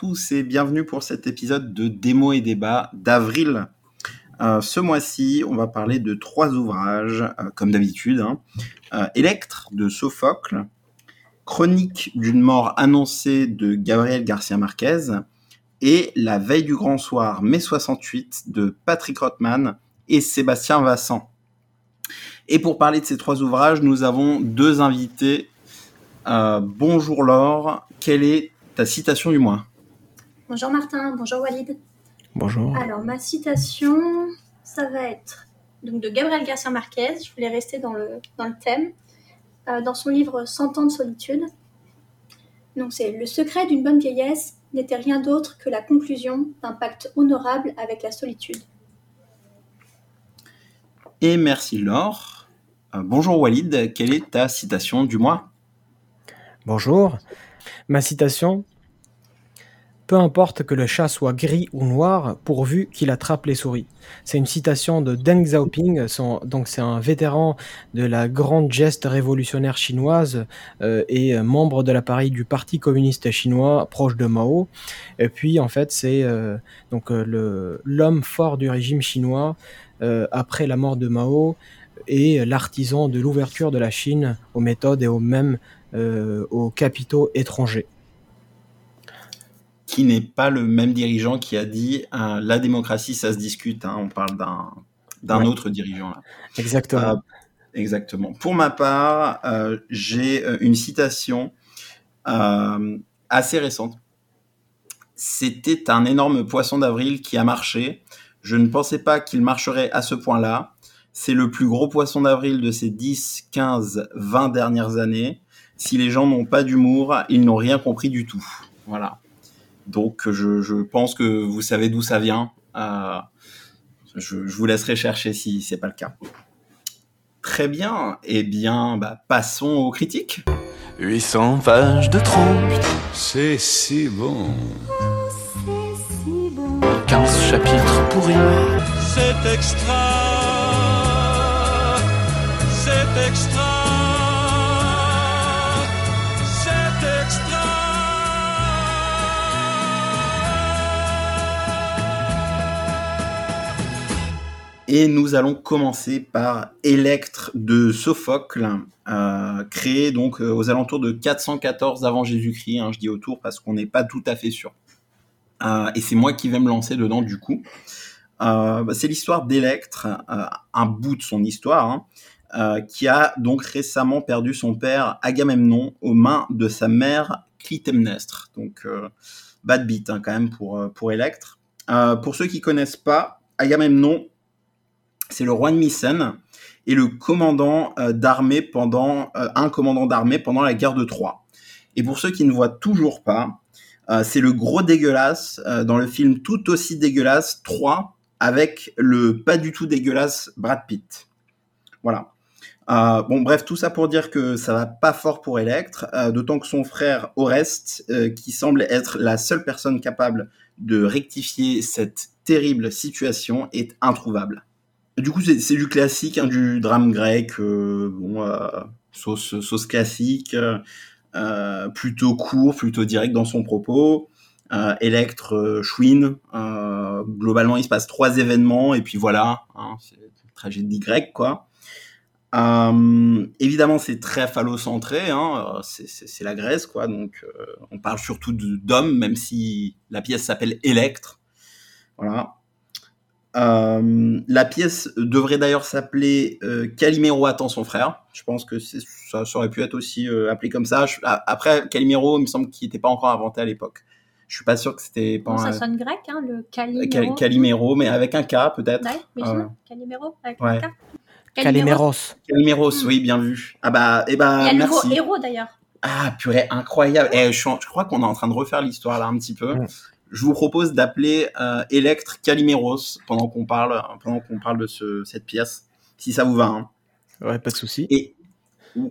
tous et bienvenue pour cet épisode de Démo et débat d'avril. Euh, ce mois-ci, on va parler de trois ouvrages, euh, comme d'habitude. Hein. Euh, de Sophocle, Chronique d'une mort annoncée de Gabriel Garcia Marquez et La veille du grand soir, mai 68 de Patrick Rothman et Sébastien Vassan. Et pour parler de ces trois ouvrages, nous avons deux invités. bonjour Laure, quelle est ta citation du mois? Bonjour Martin, bonjour Walid. Bonjour. Alors ma citation, ça va être donc de Gabriel Garcia Marquez. Je voulais rester dans le, dans le thème. Euh, dans son livre Cent ans de solitude. Donc c'est le secret d'une bonne vieillesse n'était rien d'autre que la conclusion d'un pacte honorable avec la solitude. Et merci Laure. Euh, bonjour Walid, quelle est ta citation du mois Bonjour. Ma citation peu importe que le chat soit gris ou noir, pourvu qu'il attrape les souris. C'est une citation de Deng Xiaoping, donc c'est un vétéran de la grande geste révolutionnaire chinoise euh, et membre de l'appareil du Parti communiste chinois proche de Mao. Et puis en fait c'est euh, donc euh, l'homme fort du régime chinois après la mort de Mao et l'artisan de l'ouverture de la Chine aux méthodes et aux mêmes aux capitaux étrangers qui n'est pas le même dirigeant qui a dit euh, la démocratie, ça se discute. Hein, on parle d'un d'un autre dirigeant là. Exactement. Euh, exactement. Pour ma part, euh, j'ai une citation assez récente. C'était un énorme poisson d'avril qui a marché. Je ne pensais pas qu'il marcherait à ce point-là. C'est le plus gros poisson d'avril de ces 10, 15, 20 dernières années. Si les gens n'ont pas d'humour, ils n'ont rien compris du tout. Voilà. Donc je, pense que vous savez d'où ça vient. Euh, je, vous laisserai chercher si c'est pas le cas. Très bien. Eh bien, bah, passons aux critiques. 800 pages de trop. C'est si bon. c'est si bon. 15 chapitres pourris. C'est extra. C'est extra. Et nous allons commencer par Électre de Sophocle, euh, créé donc euh, aux alentours de 414 avant Jésus-Christ. Hein, je dis autour parce qu'on n'est pas tout à fait sûr. Euh, et c'est moi qui vais me lancer dedans du coup. C'est l'histoire d'Électre, un bout de son histoire, hein, qui a donc récemment perdu son père Agamemnon aux mains de sa mère Clytemnestre. Donc bad beat hein, quand même pour, pour Électre. pour ceux qui connaissent pas, Agamemnon c'est le roi de Mycène et le commandant euh, d'armée pendant euh, un commandant d'armée pendant la guerre de Troie. Et pour ceux qui ne voient toujours pas, euh, c'est le gros dégueulasse dans le film tout aussi dégueulasse 3 avec le pas du tout dégueulasse Brad Pitt. Voilà. bon, bref, tout ça pour dire que ça va pas fort pour Electre, d'autant que son frère Oreste, qui semble être la seule personne capable de rectifier cette terrible situation, est introuvable. Du coup, c'est du classique, hein, du drame grec, euh, bon, euh, sauce, classique, euh, plutôt court, plutôt direct dans son propos. Electre chouine. globalement, il se passe trois événements et puis voilà, hein, c'est une tragédie grecque, quoi. évidemment, c'est très phallocentré, hein, c'est la Grèce, quoi. Donc, on parle surtout d'hommes, même si la pièce s'appelle Electre. Voilà. Euh, la pièce devrait d'ailleurs s'appeler euh, Calimero attend son frère. Je pense que ça, aurait pu être aussi euh, appelé comme ça. après, Calimero, il me semble qu'il n'était pas encore inventé à l'époque. Je suis pas sûr que c'était pas. ça sonne grec, hein, le Calimero. Calimero, mais avec un K peut-être. Ouais, Calimero avec un K. Calimeros. Calimeros, oui, bien vu. Ah bah, et eh bah, il y a le nouveau héros d'ailleurs. Ah purée, incroyable. Et eh, je, je, crois qu'on est en train de refaire l'histoire là un petit peu je vous propose d'appeler euh, Electre Calimeros pendant qu'on parle, pendant qu'on parle de ce, cette pièce, si ça vous va. Hein. Ouais, pas de souci. Et,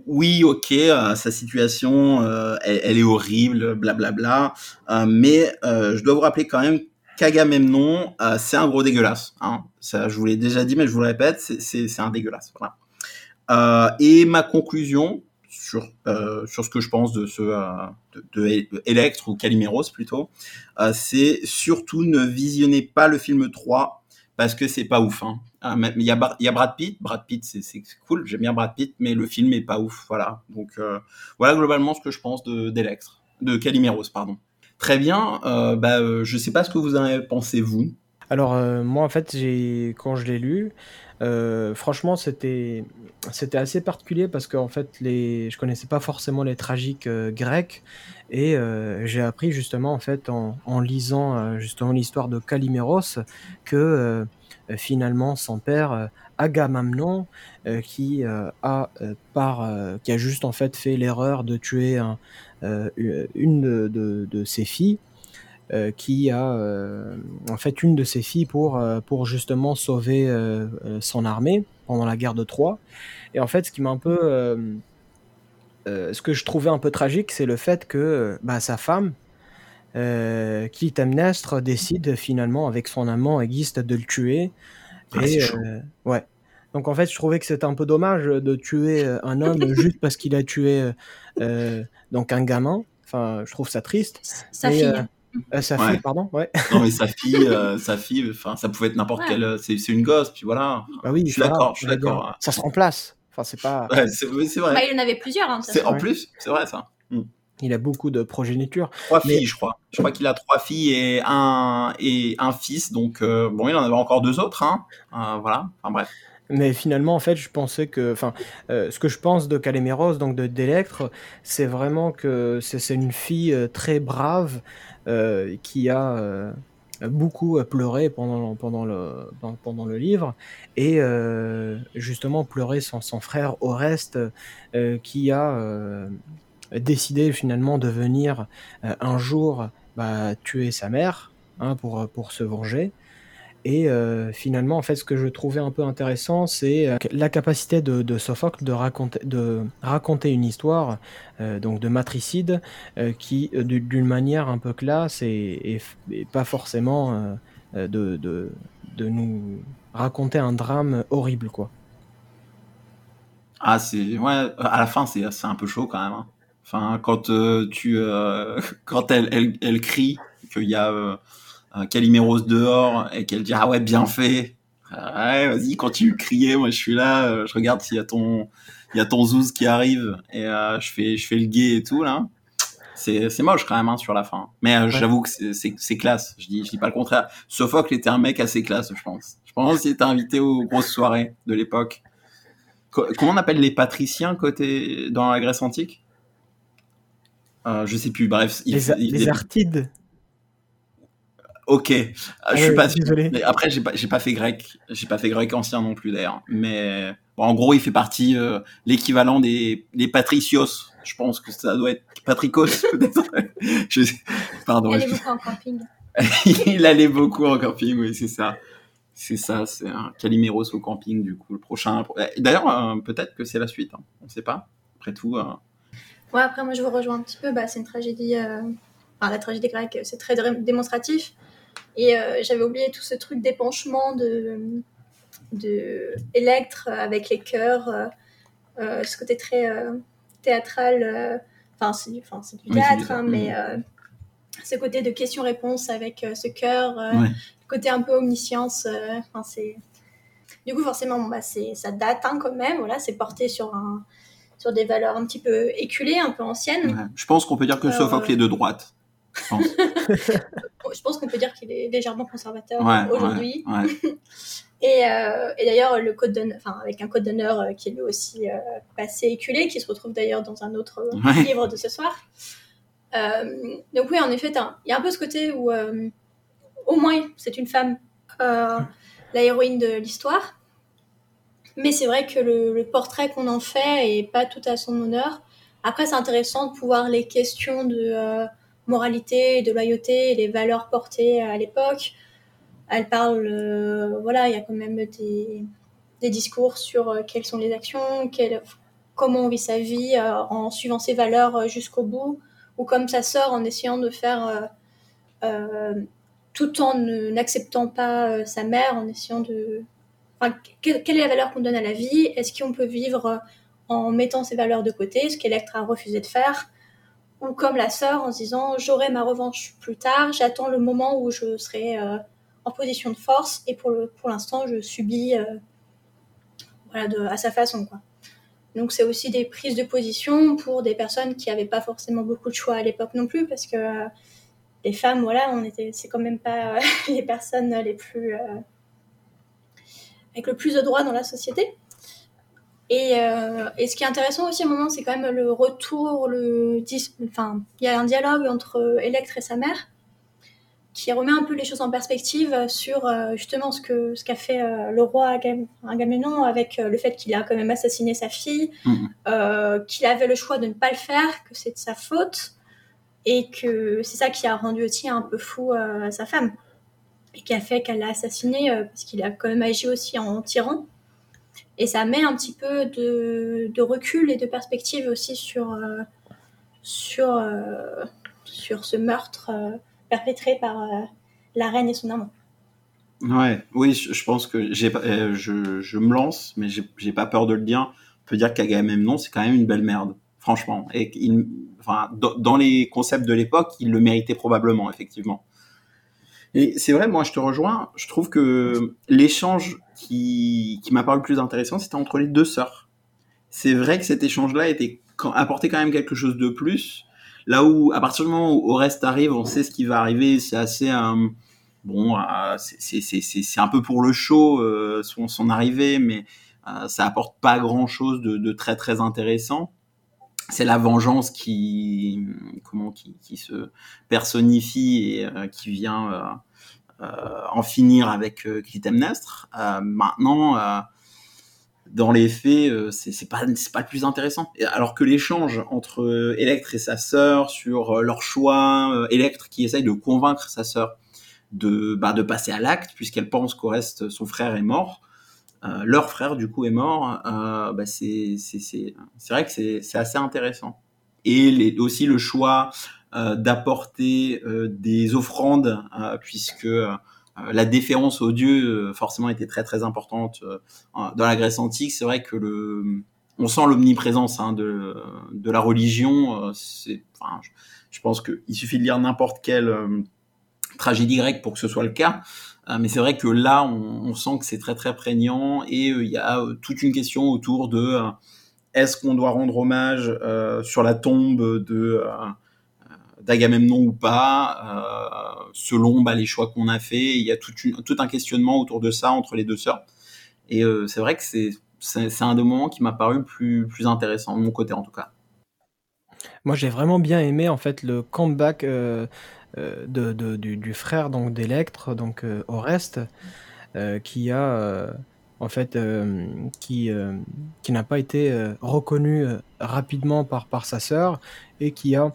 oui, ok, euh, sa situation, euh, elle, elle est horrible, blablabla. Euh, mais je dois vous rappeler quand même qu'Agamemnon, c'est un gros dégueulasse. Hein. Ça, je vous l'ai déjà dit, mais je vous le répète, c'est- un dégueulasse. Voilà. Et ma conclusion sur, euh, sur ce que je pense de ce euh, de, de, de Electre ou Caliméros plutôt, euh, c'est surtout ne visionnez pas le film 3 parce que c'est pas ouf. Hein. Ah, Il y, a, il y a Brad Pitt, Brad Pitt c'est cool, j'aime bien Brad Pitt, mais le film est pas ouf. Voilà. Donc voilà globalement ce que je pense de d'Electre, de Caliméros, pardon. Très bien, bah, je sais pas ce que vous en avez pensé vous. Alors moi en fait j'ai quand je l'ai lu, euh, franchement c'était c'était assez particulier parce que en fait les je connaissais pas forcément les tragiques euh, grecs. Et euh, j'ai appris justement en fait en, lisant justement l'histoire de Caliméros que finalement son père Agamemnon qui a par qui a juste en fait fait l'erreur de tuer un, une de ses filles euh, qui a euh, en fait une de ses filles pour, euh, pour justement sauver son armée pendant la guerre de Troie. Et en fait, ce qui m'a un peu. euh, euh, ce que je trouvais un peu tragique, c'est le fait que bah, sa femme, euh, Clytemnestre, décide finalement, avec son amant Aegisth, de le tuer. Ah, euh, ouais. Donc en fait, je trouvais que c'était un peu dommage de tuer un homme juste parce qu'il a tué euh, donc un gamin. Enfin, je trouve ça triste. Sa Mais, fille. euh, euh, sa Ouais. fille, pardon, ouais. Non mais sa fille, euh, sa fille, enfin ça pouvait être n'importe Ouais. quelle, euh, c'est c'est une gosse, puis voilà. Bah oui, Je suis d'accord, je suis d'accord. Ça se remplace. Enfin, c'est pas. Ouais, c'est c'est Bah, vrai. il en avait plusieurs. Hein, de toute C'est façon. en Ouais. plus, c'est vrai ça. Il a beaucoup de progéniture. Trois Mais- filles, je crois. Je crois qu'il a trois filles et un et un fils, donc euh, bon, il en avait encore deux autres, hein. Euh, voilà. Enfin bref. Mais finalement, en fait, je pensais que, enfin, euh, ce que je pense de Caléméros, donc de d'Electre, c'est vraiment que c'est c'est une fille très brave qui a euh, beaucoup pleuré pendant pendant le pendant- le livre et euh, justement pleuré son son frère Oreste euh, qui a euh, décidé finalement de venir euh, un jour bah, tuer sa mère hein, pour pour se venger. Et euh, finalement, en fait, ce que je trouvais un peu intéressant, c'est euh, la capacité de, de Sophocle de raconter, une histoire, euh, donc de matricide, qui, d'une manière un peu classe et, pas forcément de, nous raconter un drame horrible, quoi. Ah, c'est ouais. À la fin, c'est un peu chaud quand même. hein. Enfin, quand tu quand elle, elle crie qu'il y a euh, Caliméros dehors et qu'elle dit ah ouais bien fait. Ah Ouais, vas-y, continue de crier. Moi, je suis là. euh, je regarde s'il y a ton il y a ton zouz qui arrive et euh, je fais je fais le gay et tout là. C'est c'est moche quand même hein, sur la fin. Mais euh, j'avoue que c'est- classe. Je dis je dis pas le contraire. Sophocle était un mec assez classe, je pense. Je pense qu'il était invité aux grosses soirées de l'époque. Co- Comment on appelle les patriciens côté dans la Grèce antique? Euh, Je sais plus. Bref, il- Les, il- les Artides. Ok, Euh, je suis ouais, pas désolé. Mais après, j'ai pas, pas fait grec. J'ai pas fait grec ancien non plus d'ailleurs. Mais bon, en gros, il fait partie euh, l'équivalent des, des patricios. Je pense que ça doit être patricos peut-être. Je Pardon. Elle est beaucoup en camping. il allait beaucoup en camping, oui, c'est ça. C'est ça, c'est un Caliméros au camping, du coup, le prochain. D'ailleurs, euh, peut-être que c'est la suite, hein. on sait pas. Après tout, euh, Ouais, après, moi, je vous rejoins un petit peu. Bah, c'est une tragédie. euh, Enfin, la tragédie grecque, c'est très dé- démonstratif. Et euh, j'avais oublié tout ce truc d'épanchement de, de Electre avec les chœurs, euh, euh, ce côté très théâtral. Enfin, c'est du, enfin, Oui, théâtre, du hein, mais ce côté de questions-réponses avec ce Ouais. le côté un peu omniscience. Enfin, c'est. Du coup, forcément, bah, c'est, ça date hein, quand même. Voilà, c'est porté sur un, sur des valeurs un petit peu éculées, un peu anciennes. ouais. je pense qu'on peut dire que Euh, Sophocle est de droite. Je pense. Je pense qu'on peut dire qu'il est légèrement conservateur Ouais, aujourd'hui. ouais, ouais. Et, euh, et d'ailleurs, le code d'honneur, enfin, avec un code d'honneur euh, qui est lui aussi euh, assez éculé, qui se retrouve d'ailleurs dans un autre euh, livre de ce soir. Donc oui, en effet, il y a un peu ce côté où, au moins, c'est une femme, la héroïne de l'histoire. Mais c'est vrai que le, le portrait qu'on en fait est pas tout à son honneur. Après, c'est intéressant de pouvoir les questions de moralité, de loyauté, les valeurs portées à l'époque. Elle parle, euh, voilà, il y a quand même des, discours sur euh, quelles sont les actions, comment on vit sa vie euh, en suivant ses valeurs jusqu'au bout, ou comme sa sœur en essayant de faire tout en n'acceptant pas sa mère, en essayant de... Quelle est la valeur qu'on donne à la vie? Est-ce qu'on peut vivre en mettant ses valeurs de côté, ce qu'Electre a refusé de faire? Ou comme la sœur en se disant j'aurai ma revanche plus tard, j'attends le moment où je serai euh, en position de force et pour le- pour l'instant je subis euh, voilà, à sa façon. Quoi. Donc c'est aussi des prises de position pour des personnes qui n'avaient pas forcément beaucoup de choix à l'époque non plus, parce que euh, les femmes, voilà, on était, c'est quand même pas les personnes les plus avec le plus de droits dans la société. Et, euh, et ce qui est intéressant aussi à un moment, c'est quand même le retour, le dis- enfin, il y a un dialogue entre Electre et sa mère qui remet un peu les choses en perspective sur euh, justement ce que ce qu'a fait euh, le roi Agam- Agamemnon avec le fait qu'il a quand même assassiné sa fille, euh, qu'il avait le choix de ne pas le faire, que c'est de sa faute et que c'est ça qui a rendu aussi un peu fou sa femme et qui a fait qu'elle l'a assassiné parce qu'il a quand même agi aussi en tyran. Et ça met un petit peu de, recul et de perspective aussi sur, euh, sur, euh, sur ce meurtre euh, perpétré par la reine et son amant. Ouais, oui, je, pense que j'ai je, je me lance, mais j'ai pas peur de le dire. On peut dire qu'Agamemnon, c'est quand même une belle merde, franchement. Et qu'il, enfin, dans les concepts de l'époque, il le méritait probablement, effectivement. Et c'est vrai, moi, je te rejoins. Je trouve que l'échange qui, qui m'a paru le plus intéressant, c'était entre les deux sœurs. C'est vrai que cet échange-là était apportait quand même quelque chose de plus. Là où, à partir du moment où Oreste arrive, on sait ce qui va arriver. C'est assez, euh, bon, euh, c'est- un peu pour le show euh, son, son arrivée, mais euh, ça apporte pas grand-chose de, de très très intéressant. C'est la vengeance qui, comment, qui, qui se personnifie et euh, qui vient en finir avec euh, Clytemnestre. Euh, maintenant, euh, dans les faits, euh, c'est pas pas le plus intéressant. Alors que l'échange entre euh, Electre et sa sœur sur euh, leur choix, euh, Electre qui essaye de convaincre sa sœur de bah, de passer à l'acte puisqu'elle pense qu'au reste son frère est mort, euh, leur frère du coup est mort. Euh, bah, c'est vrai que c'est c'est assez intéressant. Et aussi le choix euh, d'apporter euh, des offrandes euh, puisque euh, la déférence aux dieux euh, forcément était très très importante euh, dans la Grèce antique. C'est vrai que le on sent l'omniprésence hein, de, de la religion. euh, je, je pense qu'il suffit de lire n'importe quelle euh, tragédie grecque pour que ce soit le cas. Euh, mais c'est vrai que là, on, sent que c'est très très prégnant et euh, il y a euh, toute une question autour de euh, est-ce qu'on doit rendre hommage euh, sur la tombe de euh, d'Agamemnon ou pas, euh, selon bah, les choix qu'on a fait. Il y a tout, un questionnement autour de ça entre les deux sœurs. Et euh, c'est vrai que c'est, un des moments qui m'a paru plus, plus intéressant, de mon côté en tout cas. Moi, j'ai vraiment bien aimé en fait le comeback euh, de, du, frère donc d'Electre, donc Oreste, qui a en fait qui qui n'a pas été reconnu rapidement par par sa sœur et qui a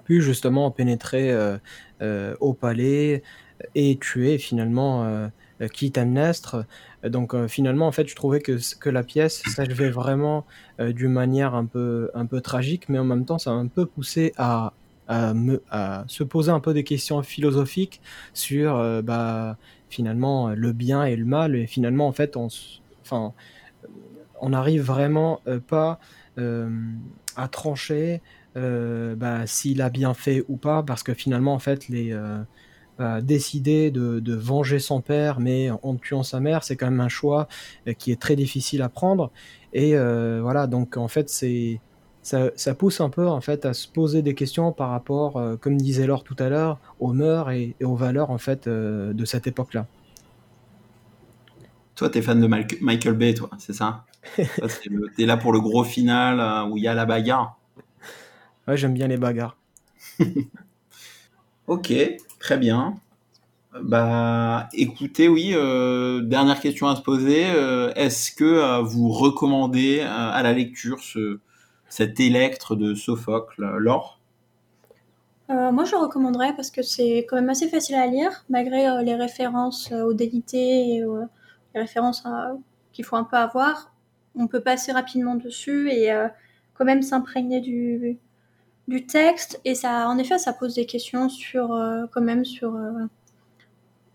pu justement pénétrer euh, euh, au palais et tuer finalement euh, euh, Clytemnestre. Donc finalement, en fait, je trouvais que, que la pièce s'achevait vraiment d'une manière un peu, un peu tragique, mais en même temps, ça m'a un peu poussé à, à, me, à se poser un peu des questions philosophiques sur bah, finalement le bien et le mal. Et finalement, en fait, on, enfin, n'arrive vraiment pas à trancher euh, bah, s'il a bien fait ou pas, parce que finalement, en fait, les, euh, bah, décider de, de venger son père, mais en tuant sa mère, c'est quand même un choix euh, qui est très difficile à prendre. Et euh, voilà, donc en fait, c'est ça, ça pousse un peu en fait à se poser des questions par rapport, comme disait Laure tout à l'heure, aux mœurs et, et aux valeurs en fait de cette époque-là. Toi, t'es fan de Michael Bay, toi, c'est ça? T'es là pour le gros final où il y a la bagarre. Ouais, j'aime bien les bagarres. Ok, très bien. Bah, écoutez, oui, euh, dernière question à se poser. euh, Est-ce que euh, vous recommandez euh, à la lecture ce, cet électre de Sophocle, Laure? Euh, moi, je le recommanderais parce que c'est quand même assez facile à lire, malgré euh, les références aux délités et euh, les références qu'il faut un peu avoir. on peut passer rapidement dessus et euh, quand même s'imprégner du, du texte. Et ça, en effet, ça pose des questions sur, euh, quand même sur euh,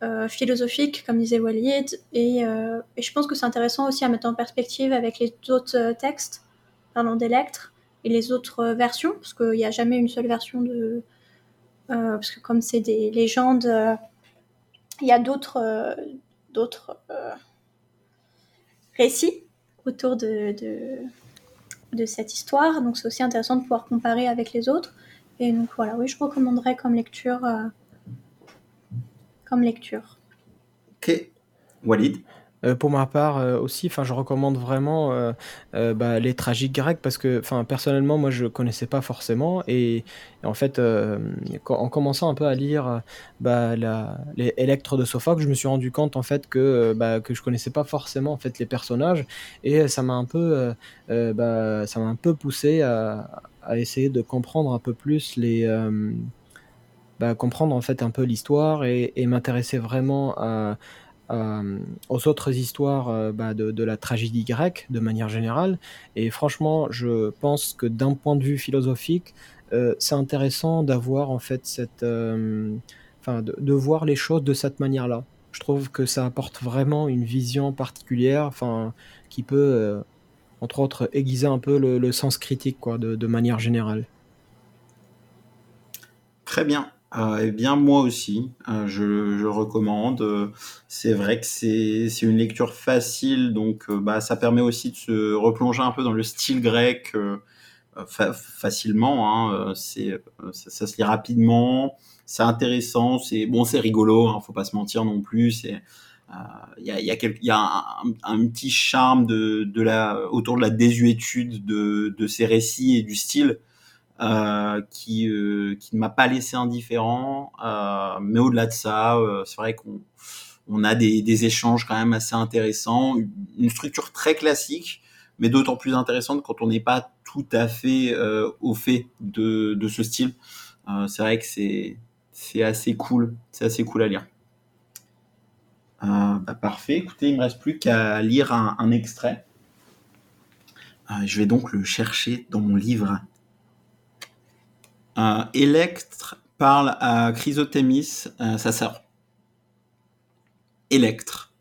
euh, philosophiques, comme disait Walid. Et, je pense que c'est intéressant aussi à mettre en perspective avec les autres textes parlant d'Electre et les autres versions, parce qu'il n'y a jamais une seule version de. parce que comme c'est des légendes, il y a d'autres d'autres récits autour de, de cette histoire. Donc c'est aussi intéressant de pouvoir comparer avec les autres. Et donc voilà, oui, je recommanderais comme lecture. euh, comme lecture. Ok. Walid? Euh, pour ma part euh, aussi, enfin, je recommande vraiment euh, bah, les tragiques grecs parce que, enfin, personnellement, moi, je connaissais pas forcément et, en fait, en commençant un peu à lire bah, les Électres de Sophocle, je me suis rendu compte en fait que bah, que je connaissais pas forcément en fait les personnages et ça m'a un peu, bah, ça m'a un peu poussé à, essayer de comprendre un peu plus les comprendre en fait un peu l'histoire et, m'intéresser vraiment à- aux autres histoires euh, bah, de, la tragédie grecque de manière générale. Et franchement, je pense que d'un point de vue philosophique, euh, c'est intéressant d'avoir en fait cette, euh, enfin, de, voir les choses de cette manière-là. Je trouve que ça apporte vraiment une vision particulière, enfin, qui peut, euh, entre autres, aiguiser un peu le, sens critique, quoi, de manière générale. Très bien. Euh, eh bien, moi aussi, euh, je, je recommande. Euh, c'est vrai que c'est une lecture facile, donc bah, ça permet aussi de se replonger un peu dans le style grec fa- facilement. Hein, c'est ça, se lit rapidement, c'est intéressant, c'est bon, c'est rigolo. Hein, faut pas se mentir non plus. Il y a, y a, quel- il y a un, un petit charme de, de la, autour de la désuétude de, de ces récits et du style qui, euh, qui ne m'a pas laissé indifférent. Euh, mais au-delà de ça, euh, c'est vrai qu'on on a des, échanges quand même assez intéressants, une structure très classique, mais d'autant plus intéressante quand on n'est pas tout à fait euh, au fait de, de ce style. Euh, c'est vrai que c'est c'est assez cool, c'est assez cool à lire. Euh, bah, parfait. Écoutez, il me reste plus qu'à lire un, extrait. Euh, je vais donc le chercher dans mon livre. Electre parle à Chrysothémis, euh, sa sœur. Electre,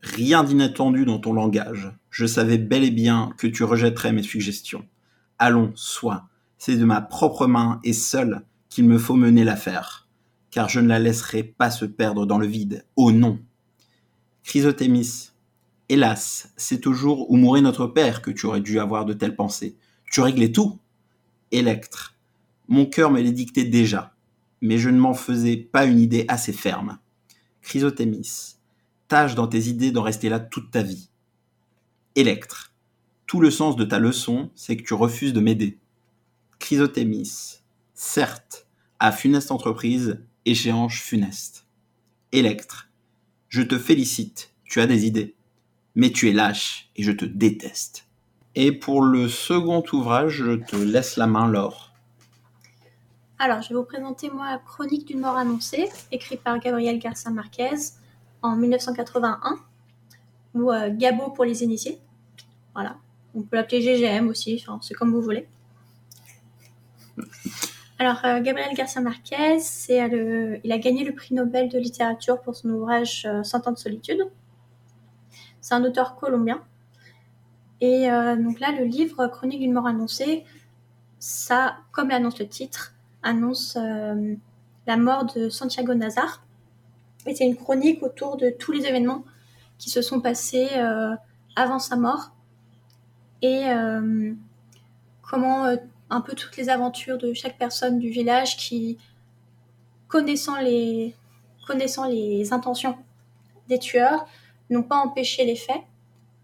rien d'inattendu dans ton langage. Je savais bel et bien que tu rejetterais mes suggestions. Allons, sois. C'est de ma propre main et seule qu'il me faut mener l'affaire, car je ne la laisserai pas se perdre dans le vide. Oh non. Chrysothémis, hélas, c'est au jour où mourait notre père que tu aurais dû avoir de telles pensées. Tu réglais tout. Électre, mon cœur me les dictait déjà, mais je ne m'en faisais pas une idée assez ferme. Chrysothémis, tâche dans tes idées d'en rester là toute ta vie. Électre, tout le sens de ta leçon, c'est que tu refuses de m'aider. Chrysothémis, certes, à funeste entreprise, échéance funeste. Électre, je te félicite, tu as des idées, mais tu es lâche et je te déteste. Et pour le second ouvrage, je te laisse la main, Laure. Alors, je vais vous présenter, moi, Chronique d'une mort annoncée, écrit par Gabriel Garcia Marquez en 1981, ou euh, Gabo pour les initiés. Voilà. On peut l'appeler GGM aussi, c'est comme vous voulez. Alors, euh, Gabriel Garcia Marquez, euh, il a gagné le prix Nobel de littérature pour son ouvrage euh, Cent ans de solitude. C'est un auteur colombien. Et donc là, le livre Chronique d'une mort annoncée, ça, comme l'annonce le titre, annonce euh, la mort de Santiago Nazar. Et c'est une chronique autour de tous les événements qui se sont passés euh, avant sa mort et euh, comment un peu toutes les aventures de chaque personne du village qui, connaissant les, connaissant les intentions des tueurs, n'ont pas empêché les faits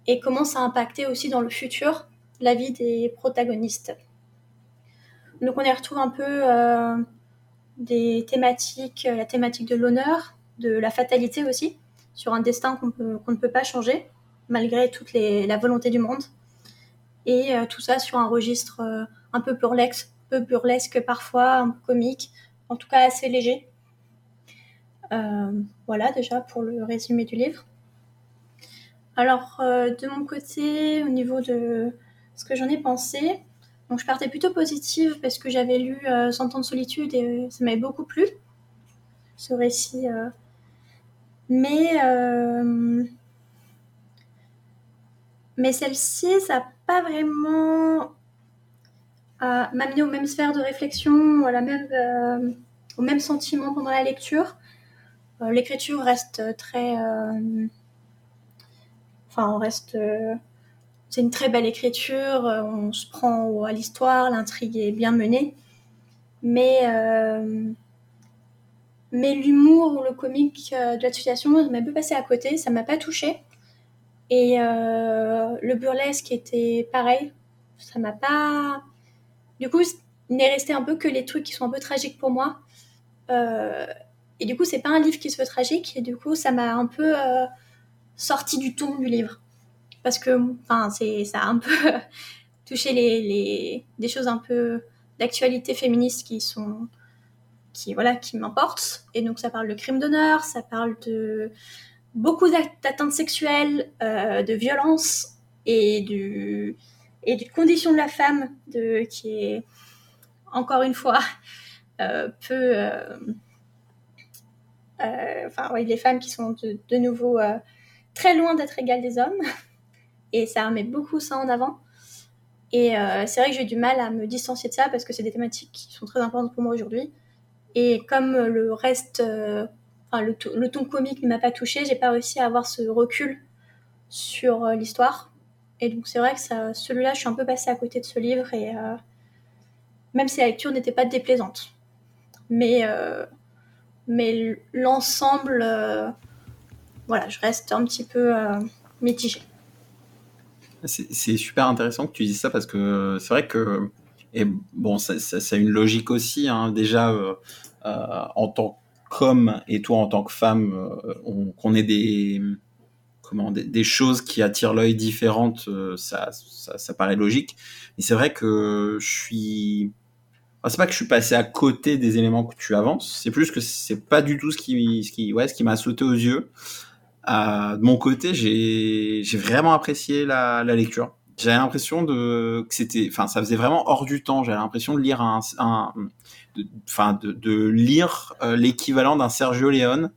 et comment ça a impacté aussi dans le futur la vie des protagonistes. Donc on y retrouve un peu euh, des thématiques, euh, la thématique de l'honneur, de la fatalité aussi, sur un destin qu'on ne peut pas changer, malgré toute la volonté du monde. Et euh, tout ça sur un registre un peu burlesque, peu burlesque parfois, un peu comique, en tout cas assez léger. Voilà déjà pour le résumé du livre. Alors, de mon côté, au niveau de ce que j'en ai pensé, donc je partais plutôt positive parce que j'avais lu euh, Cent ans de solitude et ça m'avait beaucoup plu, ce récit. euh. Mais, euh, mais celle-ci, ça n'a pas vraiment euh, m'amené aux mêmes sphères de réflexion, à la même, euh, au même sentiment pendant la lecture. Euh, L'écriture reste très. euh, Enfin, on reste. C'est une très belle écriture, euh, on se prend à l'histoire, l'intrigue est bien menée. Mais, euh, mais l'humour ou le comique euh, de la situation, ça m'a un peu passé à côté, ça m'a pas touché. Et le burlesque était pareil, ça m'a pas. Du coup, il n'est resté un peu que les trucs qui sont un peu tragiques pour moi. Et du coup, c'est pas un livre qui se veut tragique, et du coup, ça m'a un peu sorti du ton du livre. Parce que, enfin, c'est, ça a un peu touché les, les, des choses un peu d'actualité féministe qui sont, qui, voilà, qui m'importent. Et donc, ça parle de crime d'honneur, ça parle de beaucoup d'atteintes sexuelles, euh, de violence et du, et de la femme de, qui est, encore une fois, euh, peu. euh, enfin, oui, les femmes qui sont de, de nouveau très loin d'être égales des hommes. Et ça remet beaucoup ça en avant. Et euh, c'est vrai que j'ai du mal à me distancier de ça parce que c'est des thématiques qui sont très importantes pour moi aujourd'hui. Et comme le reste, euh, enfin, le, to- le ton comique ne m'a pas touché, j'ai pas réussi à avoir ce recul sur euh, l'histoire. Et donc c'est vrai que celui-là, je suis un peu passée à côté de ce livre et même si la lecture n'était pas déplaisante. Mais, mais l'ensemble, voilà, je reste un petit peu mitigée. C'est super intéressant que tu dises ça parce que c'est vrai que et bon ça, a une logique aussi hein, déjà euh, euh, en tant qu'homme et toi en tant que femme euh, on- qu'on ait des comment des, choses qui attirent l'œil différentes euh, ça, ça paraît logique. Mais c'est vrai que je suis c'est pas que je suis passé à côté des éléments que tu avances c'est plus que c'est pas du tout ce qui ce qui ouais ce qui m'a sauté aux yeux euh, de mon côté, j'ai vraiment apprécié la, lecture. J'avais l'impression que c'était, enfin, ça faisait vraiment hors du temps. J'avais l'impression de lire un, enfin, de, lire euh, l'équivalent d'un Sergio Leone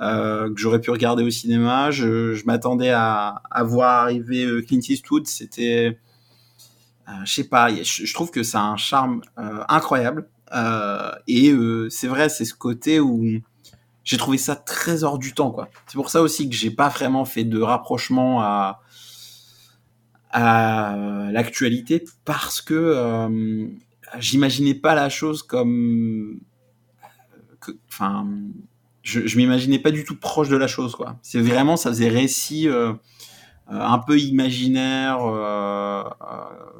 euh, que j'aurais pu regarder au cinéma. Je, m'attendais à, à voir arriver Clint Eastwood. C'était, je sais pas, je, je trouve que ça a un charme incroyable. Et c'est vrai, c'est ce côté où j'ai trouvé ça très hors du temps quoi. C'est pour ça aussi que j'ai pas vraiment fait de rapprochement à à l'actualité parce que euh, j'imaginais pas la chose comme enfin je, je m'imaginais pas du tout proche de la chose quoi. C'est vraiment ça faisait récit euh, un peu imaginaire euh,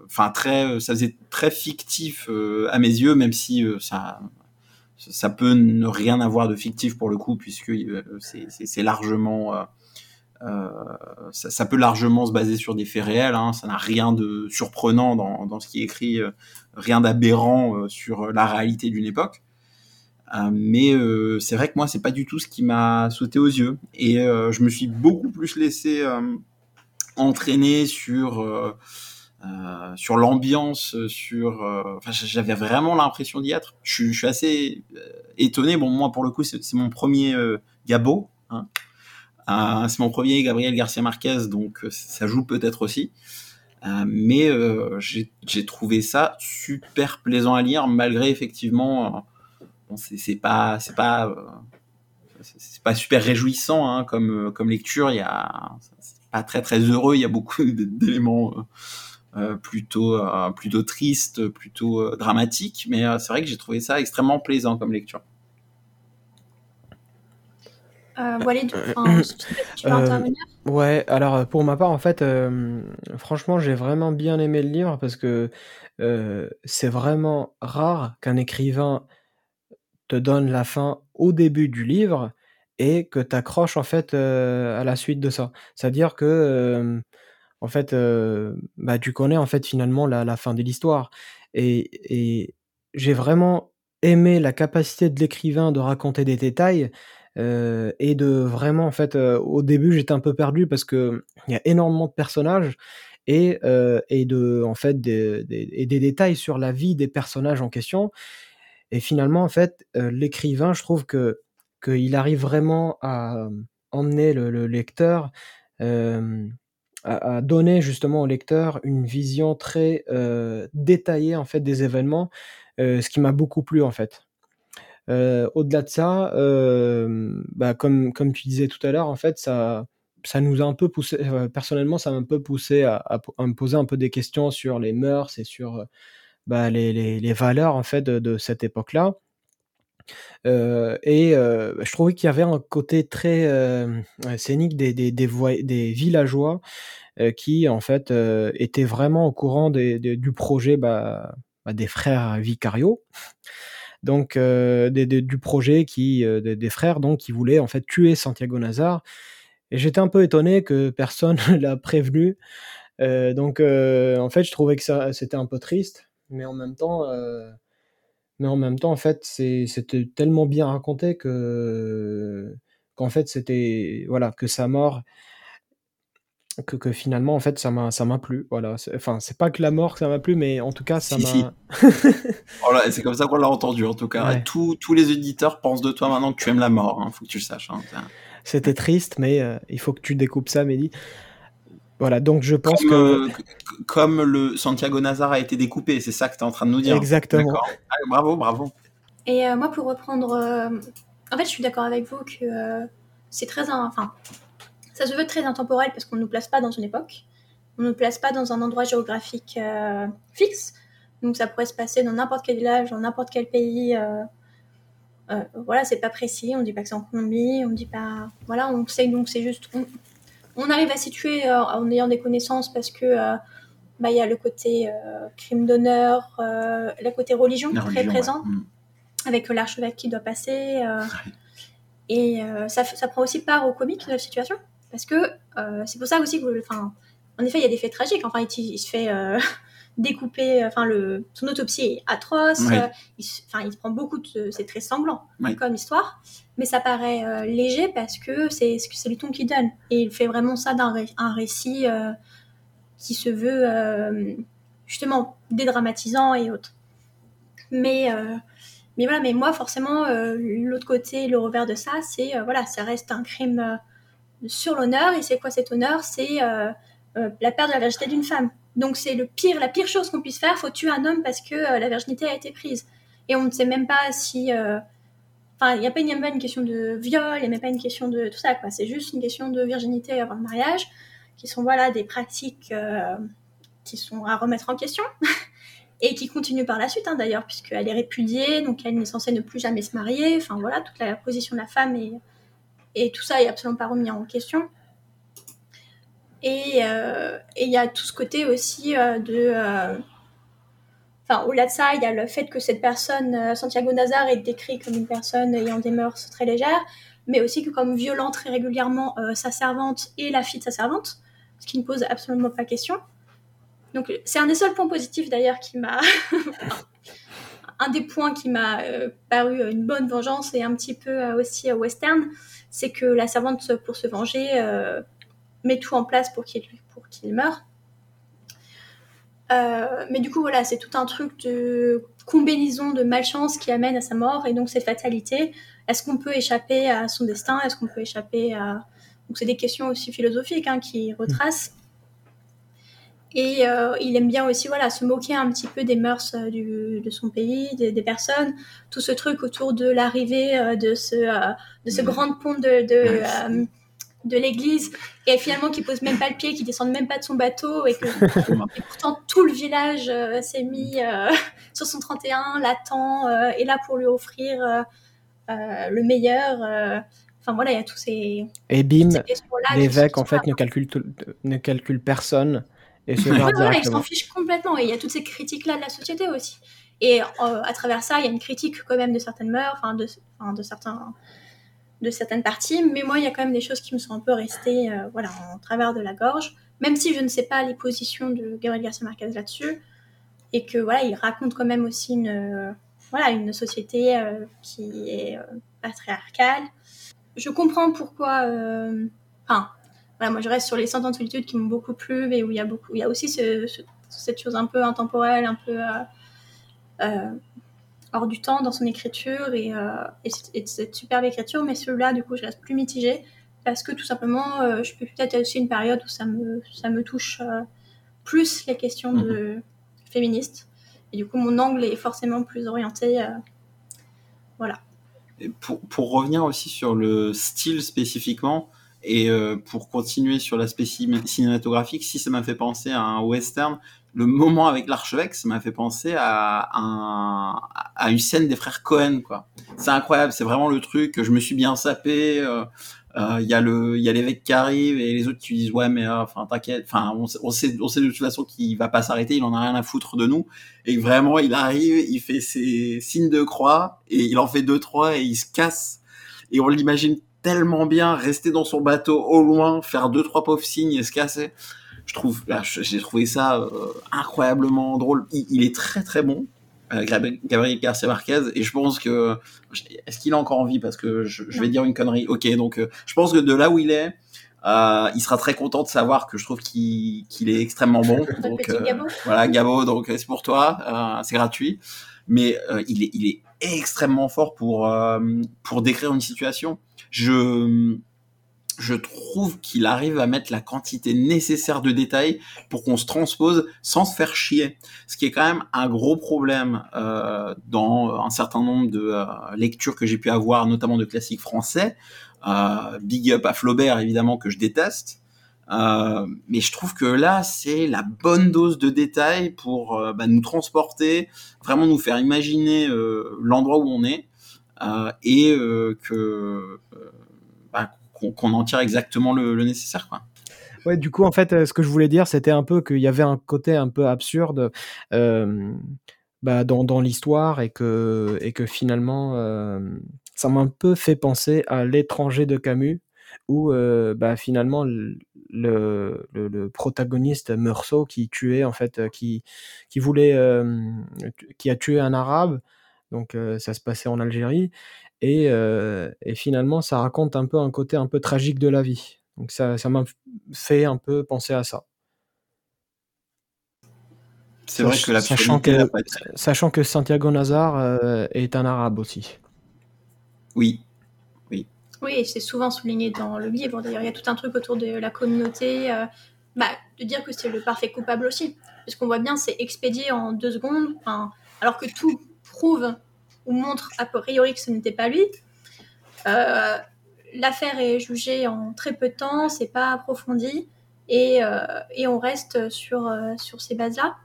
enfin très ça faisait très fictif euh, à mes yeux même si euh, ça ça peut ne rien avoir de fictif pour le coup, puisque euh, c'est largement. Euh, euh, ça, peut largement se baser sur des faits réels, hein, ça n'a rien de surprenant dans, ce qui est écrit, rien d'aberrant sur la réalité d'une époque. Mais c'est vrai que moi, c'est pas du tout ce qui m'a sauté aux yeux. Et je me suis beaucoup plus laissé entraîner sur. Euh, sur l'ambiance, sur, euh, enfin, j'avais vraiment l'impression d'y être. Je, suis assez euh, étonné. Bon, moi, pour le coup, c'est mon premier euh, Gabo. Hein. Euh, c'est mon premier Gabriel Garcia Marquez, donc euh, ça joue peut-être aussi. Euh, mais j'ai trouvé ça super plaisant à lire, malgré effectivement, bon, c'est pas, c'est pas, euh, c'est pas super réjouissant hein, comme comme lecture. Il y a, c'est pas très très heureux. Il y a beaucoup d'éléments. Euh, plutôt euh, plutôt triste, plutôt euh, dramatique, mais c'est vrai que j'ai trouvé ça extrêmement plaisant comme lecture. Walid, enfin, tu peux intervenir? Ouais, alors pour ma part, en fait, franchement, j'ai vraiment bien aimé le livre parce que c'est vraiment rare qu'un écrivain te donne la fin au début du livre et que tu accroches en fait à la suite de ça. C'est-à-dire que en fait, euh, bah, tu connais en fait finalement la, fin de l'histoire. Et, et j'ai vraiment aimé la capacité de l'écrivain de raconter des détails, euh, et de vraiment en fait euh, au début j'étais un peu perdu parce que il y a énormément de personnages et, et de en fait des, des, des détails sur la vie des personnages en question et finalement en fait l'écrivain je trouve que qu'il arrive vraiment à emmener le, le lecteur à, donner justement au lecteur une vision très euh, détaillée en fait des événements euh, ce qui m'a beaucoup plu en fait euh, au-delà de ça, bah, comme, comme tu disais tout à l'heure, en fait, ça, ça nous a un peu poussé, personnellement, ça m'a un peu poussé à, me poser un peu des questions sur les mœurs et sur bah, les, les, valeurs en fait de cette époque-là. Et euh, je trouvais qu'il y avait un côté très scénique des, des, des, des villageois qui en fait étaient vraiment au courant du projet bah, bah, des frères Vicario. Donc du projet qui des, frères donc qui voulaient en fait tuer Santiago Nazar. Et j'étais un peu étonné que personne l'a prévenu. Donc en fait je trouvais que c'était un peu triste mais en même temps mais en même temps en fait c'était tellement bien raconté que qu'en fait c'était voilà que sa mort que, que, finalement en fait ça m'a ça m'a plu voilà enfin c'est pas que la mort que ça m'a plu mais en tout cas ça si, m'a voilà, c'est comme ça qu'on l'a entendu en tout cas ouais. tous, tous les éditeurs pensent de toi maintenant que tu aimes la mort hein, faut que tu le saches hein. c'était triste mais euh, il faut que tu découpes ça Mehdi voilà donc je pense comme, que euh, comme le Santiago Nazar a été découpé c'est ça que tu es en train de nous dire exactement ah, bravo bravo et euh, moi pour reprendre euh, en fait je suis d'accord avec vous que euh, c'est très enfin ça se veut très intemporel parce qu'on ne nous place pas dans une époque, on ne nous place pas dans un endroit géographique euh, fixe, donc ça pourrait se passer dans n'importe quel village, dans n'importe quel pays. Euh, euh, voilà, c'est pas précis, on dit pas que c'est en Colombie, on dit pas. Voilà, on sait donc c'est juste. On, on, arrive à situer euh, en ayant des connaissances parce que euh, bah, il y a le côté euh, crime d'honneur, le côté religion, La très religion, présent, ouais. Mm. avec l'archevêque qui doit passer. Et ça, ça prend aussi part au comique de la situation parce que c'est pour ça aussi que, enfin, en effet, il y a des faits tragiques. Enfin, il, il se fait euh, découper. Enfin, le son autopsie est atroce. Oui. Euh, il, enfin, il prend beaucoup de, c'est très sanglant Oui. comme histoire, mais ça paraît euh, léger parce que c'est c'est le ton qu'il donne et il fait vraiment ça d'un ré, un récit euh, qui se veut euh, justement dédramatisant et autres. Mais mais voilà, mais moi forcément, l'autre côté, le revers de ça, c'est voilà, ça reste un crime sur l'honneur. Et c'est quoi cet honneur? C'est euh, euh, la perte de la virginité d'une femme. Donc c'est le pire, la pire chose qu'on puisse faire. Faut tuer un homme parce que euh, la virginité a été prise. Et on ne sait même pas si. Enfin, il n'y a pas une question de viol, il n'y a même pas une question de tout ça. quoi. C'est juste une question de virginité avant le mariage, qui sont voilà des pratiques qui sont à remettre en question. et qui continuent par la suite hein, d'ailleurs, puisqu'elle est répudiée, donc elle est censée ne plus jamais se marier. Enfin voilà, toute la position de la femme est, et tout ça est absolument pas remis en question. Et il euh, y a tout ce côté aussi euh, de. Euh, enfin, au-delà de ça, il y a le fait que cette personne, euh, Santiago Nazar, est décrit comme une personne ayant des mœurs très légères, mais aussi que comme violant très régulièrement euh, sa servante et la fille de sa servante, ce qui ne pose absolument pas question. Donc, c'est un des seuls points positifs d'ailleurs qui m'a. un des points qui m'a euh, paru une bonne vengeance et un petit peu aussi western, c'est que la servante, pour se venger, euh, met tout en place pour qu'il pour qu'il meure. Euh, mais du coup, voilà, c'est tout un truc de combinaison de malchance qui amène à sa mort et donc cette fatalité. Est-ce qu'on peut échapper à son destin? Est-ce qu'on peut échapper à. Donc, c'est des questions aussi philosophiques hein, qui retracent. Et euh, il aime bien aussi voilà, se moquer un petit peu des mœurs euh, du, de son pays, des, des, personnes. Tout ce truc autour de l'arrivée euh, de ce, de ce mmh. grand pont de, de, euh, de l'église, et finalement qui pose même pas le pied, qui descend même pas de son bateau, et que et pourtant tout le village euh, s'est mis sur son 31, l'attend, est là pour lui offrir le meilleur. Enfin voilà, il y a tous ces. Et bim, l'évêque en fait ne calcule, tout, ne calcule personne et se ouais, ouais, il s'en fiche complètement. Et il y a toutes ces critiques-là de la société aussi. Et euh, à travers ça, il y a une critique quand même de certaines mœurs, enfin de, enfin, de, certains, de certaines parties. Mais moi, il y a quand même des choses qui me sont un peu restées euh, voilà, en travers de la gorge. Même si je ne sais pas les positions de Gabriel Garcia Marquez là-dessus. Et que voilà, il raconte quand même aussi une, euh, voilà, une société qui est patriarcale. je comprends pourquoi. euh, Enfin, voilà, moi je reste sur les 100 ans de solitude qui m'ont beaucoup plu, mais où il y a beaucoup, il y a aussi ce- ce- cette chose un peu intemporelle, un peu euh, euh, hors du temps dans son écriture et, euh, et, c- et cette superbe écriture. Mais celui-là, du coup, je reste plus mitigée parce que tout simplement, euh, je peux peut-être aussi une période où ça me, ça me touche euh, plus les questions de féministes. Et du coup, mon angle est forcément plus orienté. voilà. Pour, pour revenir aussi sur le style spécifiquement, et euh, pour continuer sur l'aspect cin- cinématographique, si ça m'a fait penser à un western, le moment avec l'archevêque, ça m'a fait penser à, un, à une scène des frères Cohen. C'est incroyable, c'est vraiment le truc je me suis bien sapé. euh, euh, Il y a le, il y a l'évêque qui arrive et les autres qui disent ouais mais euh, enfin t'inquiète, enfin on, on sait, on sait de toute façon qu'il va pas s'arrêter, il en a rien à foutre de nous. Et vraiment il arrive, il fait ses signes de croix et il en fait deux trois et il se casse et on l'imagine tellement bien rester dans son bateau au loin, faire deux trois pauvres signes et se casser. Je trouve, j'ai trouvé ça euh, incroyablement drôle. Il, il est très très bon, euh, Gab- Gabriel Garcia Marquez, et je pense que est-ce qu'il a encore envie parce que je, je vais dire une connerie. Ok, donc euh, je pense que de là où il est, il sera très content de savoir que je trouve qu'il est extrêmement bon. Donc Gabo. voilà, Gabo, donc c'est pour toi, c'est gratuit. Mais il, est, il est extrêmement fort pour, pour décrire une situation. Je, je trouve qu'il arrive à mettre la quantité nécessaire de détails pour qu'on se transpose sans se faire chier. Ce qui est quand même un gros problème euh, dans un certain nombre de euh, lectures que j'ai pu avoir, notamment de classiques français. Euh, big up à Flaubert, évidemment, que je déteste. Euh, mais je trouve que là, c'est la bonne dose de détails pour euh, bah, nous transporter, vraiment nous faire imaginer l'endroit où on est et euh, que euh, bah, qu'on en tire exactement le, nécessaire. Quoi. Ouais, du coup, en fait, euh, ce que je voulais dire, c'était un peu qu'il y avait un côté un peu absurde euh, bah, dans, dans l'histoire et que, et que finalement, euh, ça m'a un peu fait penser à L'étranger de Camus, où euh, bah, finalement, le, le, le- protagoniste Meursault qui tuait, en fait, euh, qui, qui voulait, euh, qui a tué un arabe, donc euh, ça se passait en Algérie, et, euh, et finalement, ça raconte un peu un côté un peu tragique de la vie. Donc ça, ça m'a fait un peu penser à ça. C'est vrai que la Sachant que, n'a pas été- sachant que Santiago Nazar euh, est un arabe aussi. Oui, Oui, et c'est souvent souligné dans le livre. D'ailleurs, il y a tout un truc autour de la communauté, euh, bah, de dire que c'est le parfait coupable aussi. Parce qu'on voit bien, c'est expédié en deux secondes, enfin, alors que tout prouve ou montre a priori que ce n'était pas lui. Euh, L'affaire est jugée en très peu de temps, c'est pas approfondi, et, euh, et on reste sur, euh, sur ces bases-là.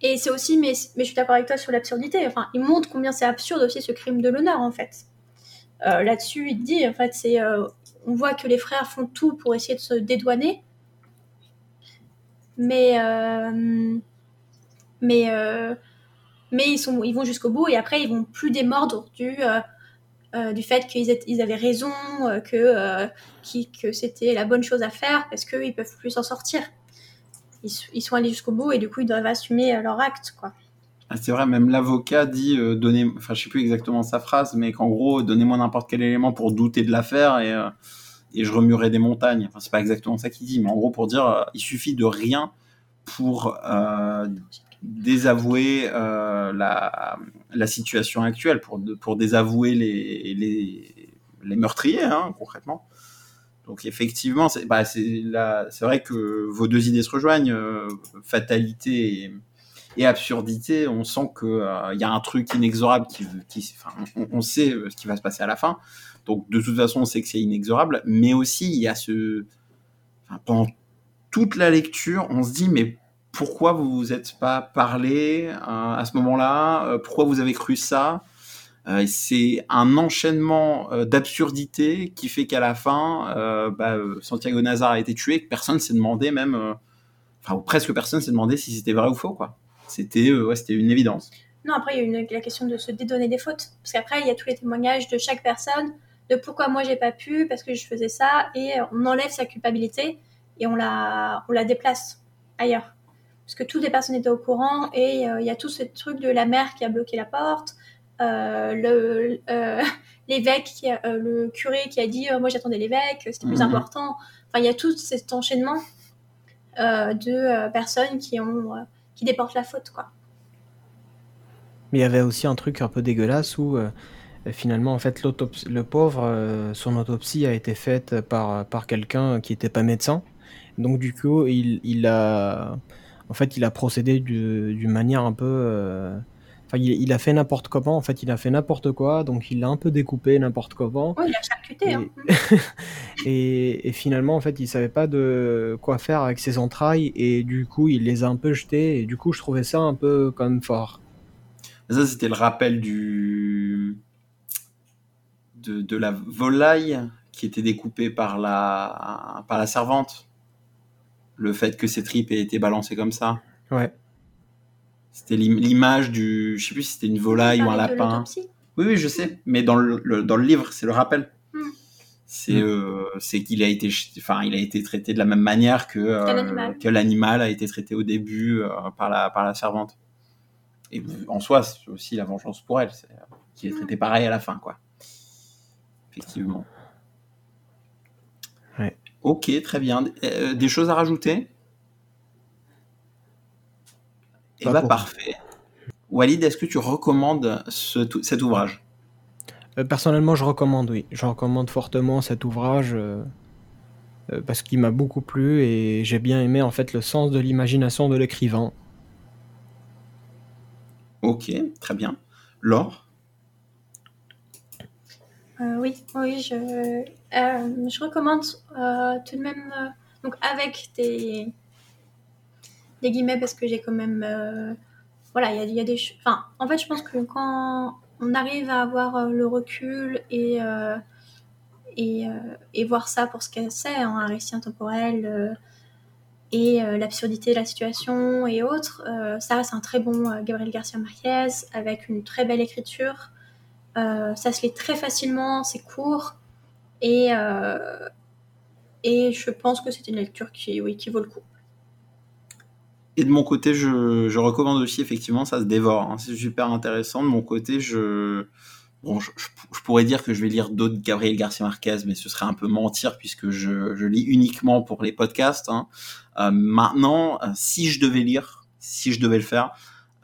Et c'est aussi, mais, mais je suis d'accord avec toi sur l'absurdité, enfin, il montre combien c'est absurde aussi ce crime de l'honneur en fait. Là-dessus, il dit, en fait, c'est, on voit que les frères font tout pour essayer de se dédouaner, mais, mais, mais ils, sont, ils vont jusqu'au bout et après ils vont plus démordre du, euh, euh, du fait qu'ils aient- ils avaient raison, euh, que, que c'était la bonne chose à faire parce qu'ils peuvent plus s'en sortir. Ils, sont allés jusqu'au bout et du coup ils doivent assumer leur acte, quoi. Ah, c'est vrai, même l'avocat dit, euh, donnez, enfin, je sais plus exactement sa phrase, mais qu'en gros, donnez-moi n'importe quel élément pour douter de l'affaire et, et je remuerai des montagnes. Enfin, c'est pas exactement ça qu'il dit, mais en gros, pour dire, il suffit de rien pour désavouer euh, la, la situation actuelle, pour, pour désavouer les, les, les meurtriers, hein, concrètement. Donc effectivement, c'est bah, vrai que vos deux idées se rejoignent, euh, fatalité et, absurdité. On sent que euh, y a un truc inexorable qui, qui enfin, on, on sait ce qui va se passer à la fin. Donc de toute façon, on sait que c'est inexorable, mais aussi il y a ce, enfin, pendant toute la lecture, on se dit mais pourquoi vous vous êtes pas parlé euh, à ce moment-là Euh, Pourquoi vous avez cru ça Euh, C'est un enchaînement euh, d'absurdité qui fait qu'à la fin, bah, Santiago Nazar a été tué, que personne s'est demandé même, enfin presque personne s'est demandé si c'était vrai ou faux quoi. C'était ouais, c'était une évidence. Non, après, il y a une, la question de se dédonner des fautes. Parce qu'après, il y a tous les témoignages de chaque personne, de pourquoi moi j'ai pas pu, parce que je faisais ça, et on enlève sa culpabilité et on la, on la déplace ailleurs. Parce que toutes les personnes étaient au courant, et euh, il y a tout ce truc de la mère qui a bloqué la porte, euh, le, euh, l'évêque, euh, le curé qui a dit moi j'attendais l'évêque, c'était plus Mhm. important. Enfin, il y a tout cet enchaînement de personnes qui ont qui déportent la faute, quoi. Mais il y avait aussi un truc un peu dégueulasse où finalement, en fait, le pauvre, euh, son autopsie a été faite par, par quelqu'un qui n'était pas médecin. Donc du coup, il, il a, en fait, il a procédé du- d'une manière un peu, euh, enfin, il, il a fait n'importe comment. En fait, il a fait n'importe quoi. Donc il l'a un peu découpé n'importe comment. Oui, il a charcuté. Hein. Et, et finalement, en fait, il savait pas de quoi faire avec ses entrailles et du coup, il les a un peu jetées. Et du coup, je trouvais ça un peu quand même fort. Ça, c'était le rappel du de, de la volaille qui était découpée par la par la servante. Le fait que ses tripes aient été balancées comme ça. Ouais. C'était l'im- l'image du, je sais plus si c'était une volaille ou un lapin. Oui, oui, je sais. Mais dans le, le- dans le livre, c'est le rappel. Hmm. C'est euh, c'est qu'il a été, enfin, il a été traité de la même manière que euh, que l'animal a été traité au début euh, par la par la servante. Et en soi, c'est aussi la vengeance pour elle, c'est euh, qu'il est traité pareil à la fin, quoi. Effectivement. Ok, très bien. Euh, des choses à rajouter? Et Pas bah pour- parfait. Walid, est-ce que tu recommandes ce- cet ouvrage? Euh, personnellement, je recommande, oui. Je recommande fortement cet ouvrage euh, parce qu'il m'a beaucoup plu et j'ai bien aimé en fait le sens de l'imagination de l'écrivain. Ok, très bien. Laure? Euh, oui, oui, je, euh, je recommande euh, tout de même, donc avec des, des guillemets, parce que j'ai quand même, voilà, il y a, des, enfin, en fait, je pense que quand on arrive à avoir le recul et, et, et voir ça pour ce qu'elle c'est, hein, un récit intemporel et l'absurdité de la situation et autres, ça reste un très bon Gabriel Garcia Marquez avec une très belle écriture. Euh, ça se lit très facilement, c'est court et, euh, et je pense que c'est une lecture qui, oui, qui vaut le coup. Et de mon côté, je, je recommande aussi, effectivement, ça se dévore. hein. C'est super intéressant. De mon côté, je, bon, je, je- pourrais dire que je vais lire d'autres Gabriel Garcia Marquez, mais ce serait un peu mentir puisque je, je lis uniquement pour les podcasts. hein. Euh, maintenant, si je devais lire, si je devais le faire,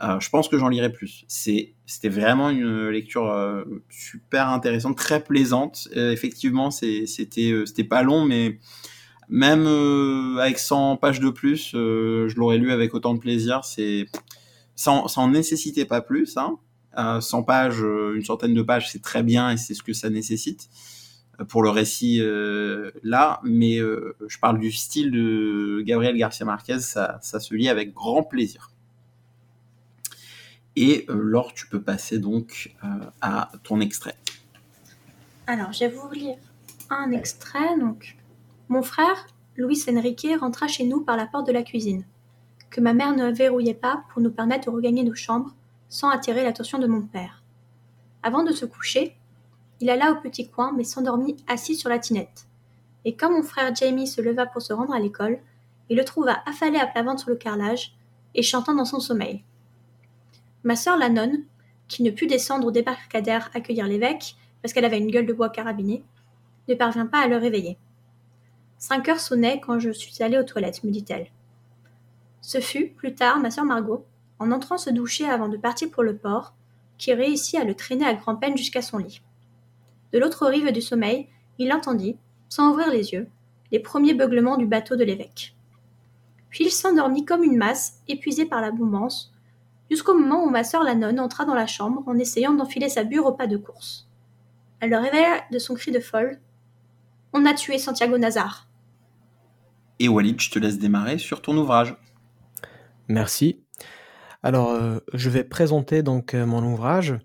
je pense que j'en lirais plus. C'était vraiment une lecture euh, super intéressante, très plaisante. Euh, effectivement, c'était, euh, pas long, mais même euh, avec 100 pages de plus, euh, je l'aurais lu avec autant de plaisir. C'est, en nécessitait pas plus. Hein. Euh, 100 pages, euh, une centaine de pages, c'est très bien et c'est ce que ça nécessite euh, pour le récit euh, là. Mais euh, je parle du style de Gabriel Garcia Marquez, ça se lit avec grand plaisir. Et euh, Laure, tu peux passer donc euh, à ton extrait. Alors, je vais vous lire un extrait. Donc, mon frère, Luis Enrique, rentra chez nous par la porte de la cuisine, que ma mère ne verrouillait pas pour nous permettre de regagner nos chambres sans attirer l'attention de mon père. Avant de se coucher, il alla au petit coin mais s'endormit assis sur la tinette. Et quand mon frère Jamie se leva pour se rendre à l'école, il le trouva affalé à plat ventre sur le carrelage et chantant dans son sommeil. Ma sœur la nonne, qui ne put descendre au débarcadère accueillir l'évêque, parce qu'elle avait une gueule de bois carabinée, ne parvint pas à le réveiller. Cinq heures sonnaient quand je suis allée aux toilettes, me dit-elle. Ce fut, plus tard, ma sœur Margot, en entrant se doucher avant de partir pour le port, qui réussit à le traîner à grand-peine jusqu'à son lit. De l'autre rive du sommeil, il entendit, sans ouvrir les yeux, les premiers beuglements du bateau de l'évêque. Puis il s'endormit comme une masse, épuisé par la bombance, jusqu'au moment où ma sœur la nonne entra dans la chambre en essayant d'enfiler sa bure au pas de course. Elle le réveilla de son cri de folle. On a tué Santiago Nazar. Et Walid, je te laisse démarrer sur ton ouvrage. Merci. Alors, euh, je vais présenter donc euh, mon ouvrage.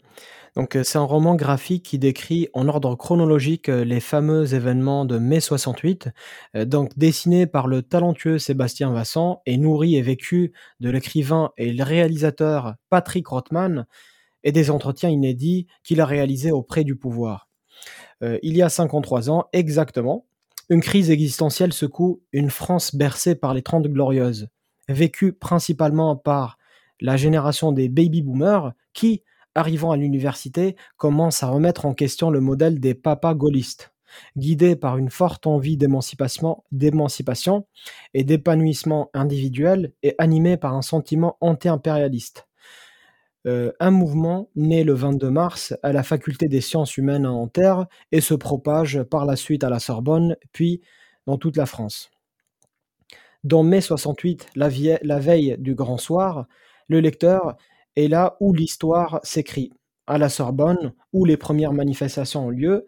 Donc, euh, c'est un roman graphique qui décrit en ordre chronologique euh, les fameux événements de mai 68, euh, donc dessiné par le talentueux Sébastien Vassan et nourri et vécu de l'écrivain et le réalisateur Patrick Rothman et des entretiens inédits qu'il a réalisés auprès du pouvoir. Il y a 53 ans exactement, une crise existentielle secoue une France bercée par les Trente Glorieuses, vécue principalement par la génération des baby boomers qui, arrivant à l'université, commence à remettre en question le modèle des papas gaullistes. Guidé par une forte envie d'émancipation et d'épanouissement individuel et animé par un sentiment anti-impérialiste. Euh, un mouvement né le 22 mars à la faculté des sciences humaines à Nanterre et se propage par la suite à la Sorbonne, puis dans toute la France. Dans mai 68, la, vie- la veille du Grand Soir, le lecteur est là où l'histoire s'écrit, à la Sorbonne, où les premières manifestations ont lieu,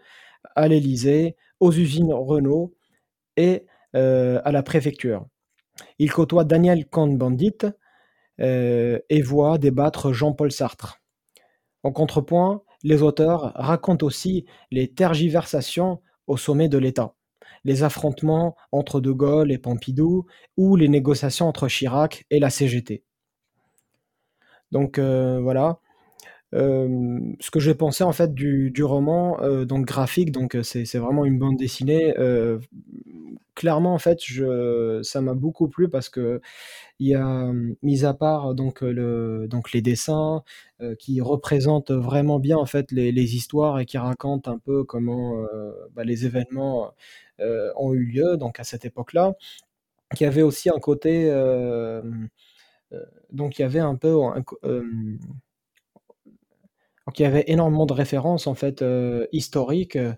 à l'Élysée, aux usines Renault et euh, à la préfecture. Il côtoie Daniel Cohn-Bendit euh, et voit débattre Jean-Paul Sartre. En contrepoint, les auteurs racontent aussi les tergiversations au sommet de l'État, les affrontements entre De Gaulle et Pompidou ou les négociations entre Chirac et la CGT. Donc euh, voilà. Euh, ce que j'ai pensé en fait du, du roman, euh, donc graphique, donc c'est vraiment une bande dessinée. clairement en fait, je, ça m'a beaucoup plu parce que il y a, mis à part donc le, donc les dessins qui représentent vraiment bien en fait les, histoires et qui racontent un peu comment bah, les événements ont eu lieu donc à cette époque-là. Il y avait aussi un côté, donc il y avait un peu un euh, donc il y avait énormément de références en fait euh, historiques euh,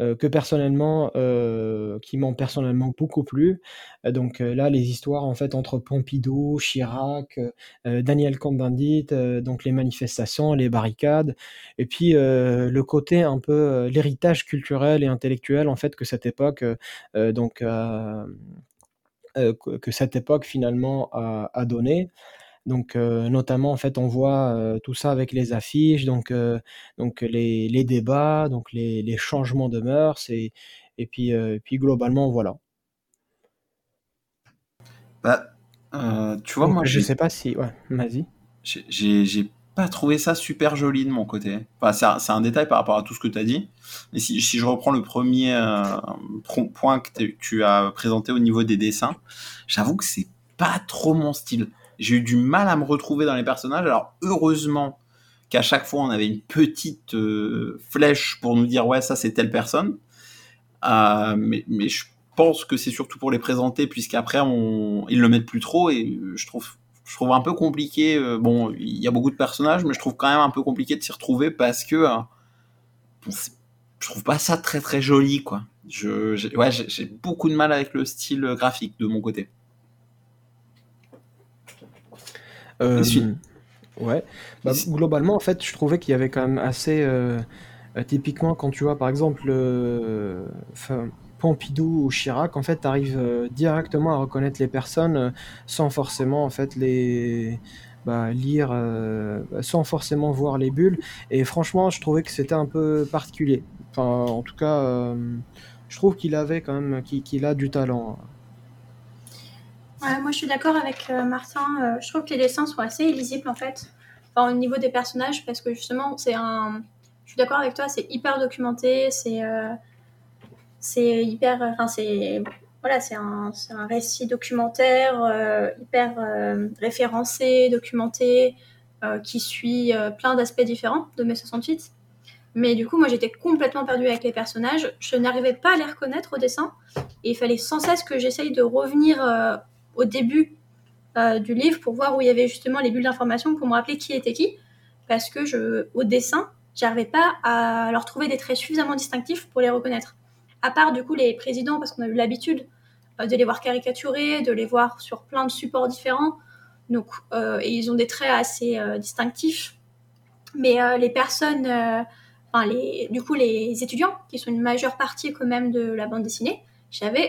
euh, que personnellement, euh, qui m'ont personnellement beaucoup plu. Euh, donc euh, là, les histoires en fait entre Pompidou, Chirac, euh, euh, Daniel Cohn-Bendit, euh, donc les manifestations, les barricades, et puis euh, le côté un peu euh, l'héritage culturel et intellectuel en fait que cette époque euh, euh, donc euh, euh, que que cette époque finalement a, a donné. Donc, euh, notamment, en fait, on voit euh, tout ça avec les affiches, donc, euh, donc les, les débats, donc les, les changements de mœurs, et, et puis, euh, et puis globalement, voilà. Bah, euh, tu vois, Donc, moi, je j'ai sais pas si... Ouais, vas-y. j'ai pas trouvé ça super joli de mon côté. Enfin, c'est un, détail par rapport à tout ce que tu as dit. Mais si, je reprends le premier euh, point que tu as présenté au niveau des dessins, j'avoue que c'est pas trop mon style. J'ai eu du mal à me retrouver dans les personnages. Alors, heureusement qu'à chaque fois, on avait une petite euh, flèche pour nous dire, ouais, ça, c'est telle personne. Euh, mais, mais je pense que c'est surtout pour les présenter, puisqu'après, on, ils le mettent plus trop. Et je trouve, je trouve un peu compliqué. euh, bon, il y a beaucoup de personnages, mais je trouve quand même un peu compliqué de s'y retrouver parce que euh, bon, je trouve pas ça très très joli, quoi. Je, j'ai- ouais, j'ai j'ai beaucoup de mal avec le style graphique de mon côté. Euh, ouais. Bah, globalement, en fait, je trouvais qu'il y avait quand même assez... euh, typiquement, quand tu vois, par exemple, euh, Pompidou ou Chirac, en fait, tu arrives directement à reconnaître les personnes euh, sans forcément, en fait, les... bah, lire, euh, sans forcément voir les bulles. Et franchement, je trouvais que c'était un peu particulier. Enfin, en tout cas, euh, je trouve qu'il avait quand même, qu'il a du talent. Ouais, moi je suis d'accord avec euh, Martin. euh, je trouve que les dessins sont assez illisibles en fait, au niveau des personnages, parce que justement, c'est un. Je suis d'accord avec toi, c'est hyper documenté, c'est euh, c'est hyper. Enfin, c'est. Voilà, c'est un, récit documentaire euh, hyper euh, référencé, documenté, euh, qui suit euh, plein d'aspects différents de mai 68. Mais du coup, moi j'étais complètement perdue avec les personnages. Je n'arrivais pas à les reconnaître au dessin. Et il fallait sans cesse que j'essaye de revenir euh, au début euh, du livre pour voir où il y avait justement les bulles d'information pour me rappeler qui était qui. Parce que je, au dessin, j'arrivais pas à leur trouver des traits suffisamment distinctifs pour les reconnaître. À part du coup les présidents, parce qu'on a eu l'habitude euh, de les voir caricaturés, de les voir sur plein de supports différents. Donc, euh, et ils ont des traits assez euh, distinctifs. Mais les personnes, enfin les, du coup les étudiants, qui sont une majeure partie quand même de la bande dessinée, j'avais,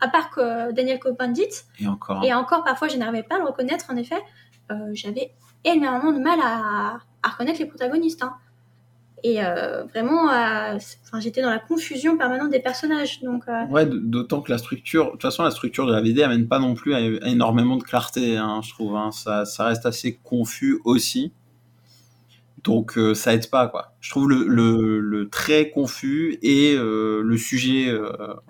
à part que Daniel Cohn-Bendit, Et encore. et encore, parfois, je n'arrivais pas à le reconnaître, en effet. J'avais énormément de mal à, à reconnaître les protagonistes. hein. Et euh, vraiment, j'étais dans la confusion permanente des personnages. Donc, euh, Ouais, d'autant que la structure, de toute façon, la structure de la BD amène pas non plus à, énormément de clarté, hein, je trouve. hein. Ça, ça reste assez confus aussi. Donc euh, ça aide pas, quoi. Je trouve le, le, très confus et le sujet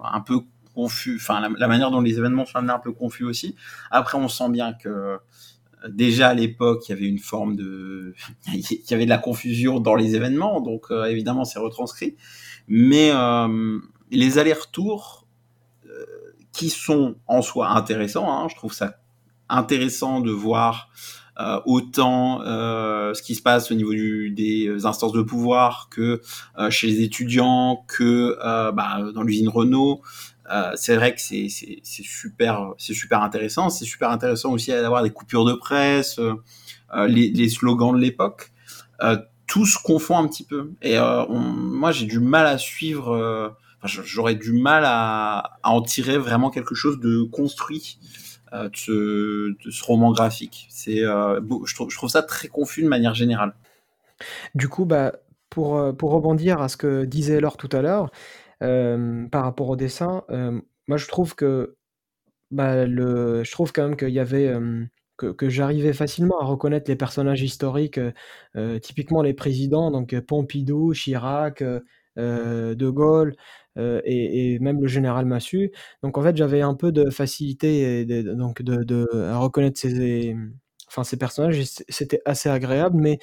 un peu confus, enfin la, la manière dont les événements sont amenés un peu confus aussi. Après, on sent bien que déjà à l'époque, il y avait une forme de, il y avait de la confusion dans les événements, donc euh, évidemment c'est retranscrit. Mais euh, les allers-retours euh, qui sont en soi intéressants, hein, je trouve ça intéressant de voir euh, autant euh, ce qui se passe au niveau des instances de pouvoir que euh, chez les étudiants, que bah, dans l'usine Renault. c'est vrai que c'est super, c'est super intéressant. C'est super intéressant aussi d'avoir des coupures de presse, les, slogans de l'époque. tout se confond un petit peu. Et moi, j'ai du mal à suivre. J'aurais du mal à, en tirer vraiment quelque chose de construit de ce, de, ce, roman graphique. C'est, euh, je, trouve, ça très confus de manière générale. Du coup, bah, pour, euh, pour rebondir à ce que disait Laure tout à l'heure, euh, par rapport au dessin, euh, moi je trouve que bah, le, je trouve quand même qu'il y avait euh, que, que j'arrivais facilement à reconnaître les personnages historiques, typiquement les présidents, donc Pompidou, Chirac, De Gaulle, euh, et, et, même le général Massu. Donc en fait, j'avais un peu de facilité donc de, à reconnaître ces, enfin, ces personnages. C'était assez agréable, mais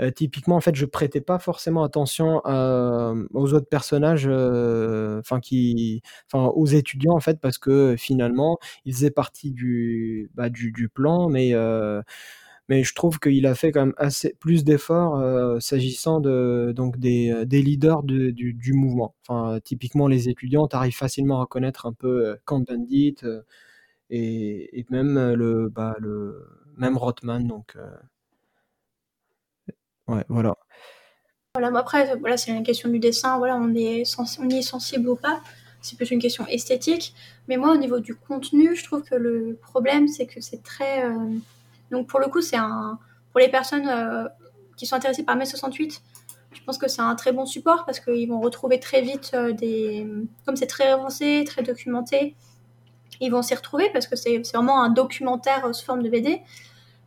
euh, typiquement, en fait, je prêtais pas forcément attention aux autres personnages, euh, enfin qui, enfin aux étudiants en fait, parce que finalement, ils faisaient partie du, bah, du, plan, mais euh, mais je trouve qu'il a fait quand même assez plus d'efforts euh, s'agissant de donc des, euh, leaders de, du, mouvement. Enfin, typiquement les étudiants, tu arrives facilement à reconnaître un peu euh, Camp Bandit et, et, même bah, le même Rothman. Donc ouais, voilà. Voilà, après, voilà, c'est une question du dessin. Voilà, on est on y est sensible ou pas. C'est plus une question esthétique. Mais moi, au niveau du contenu, je trouve que le problème, c'est que c'est très donc pour le coup, c'est un pour les personnes euh, qui sont intéressées par mai 68, je pense que c'est un très bon support parce qu'ils vont retrouver très vite euh, des comme c'est très avancé, très documenté, ils vont s'y retrouver parce que c'est vraiment un documentaire euh, sous forme de BD.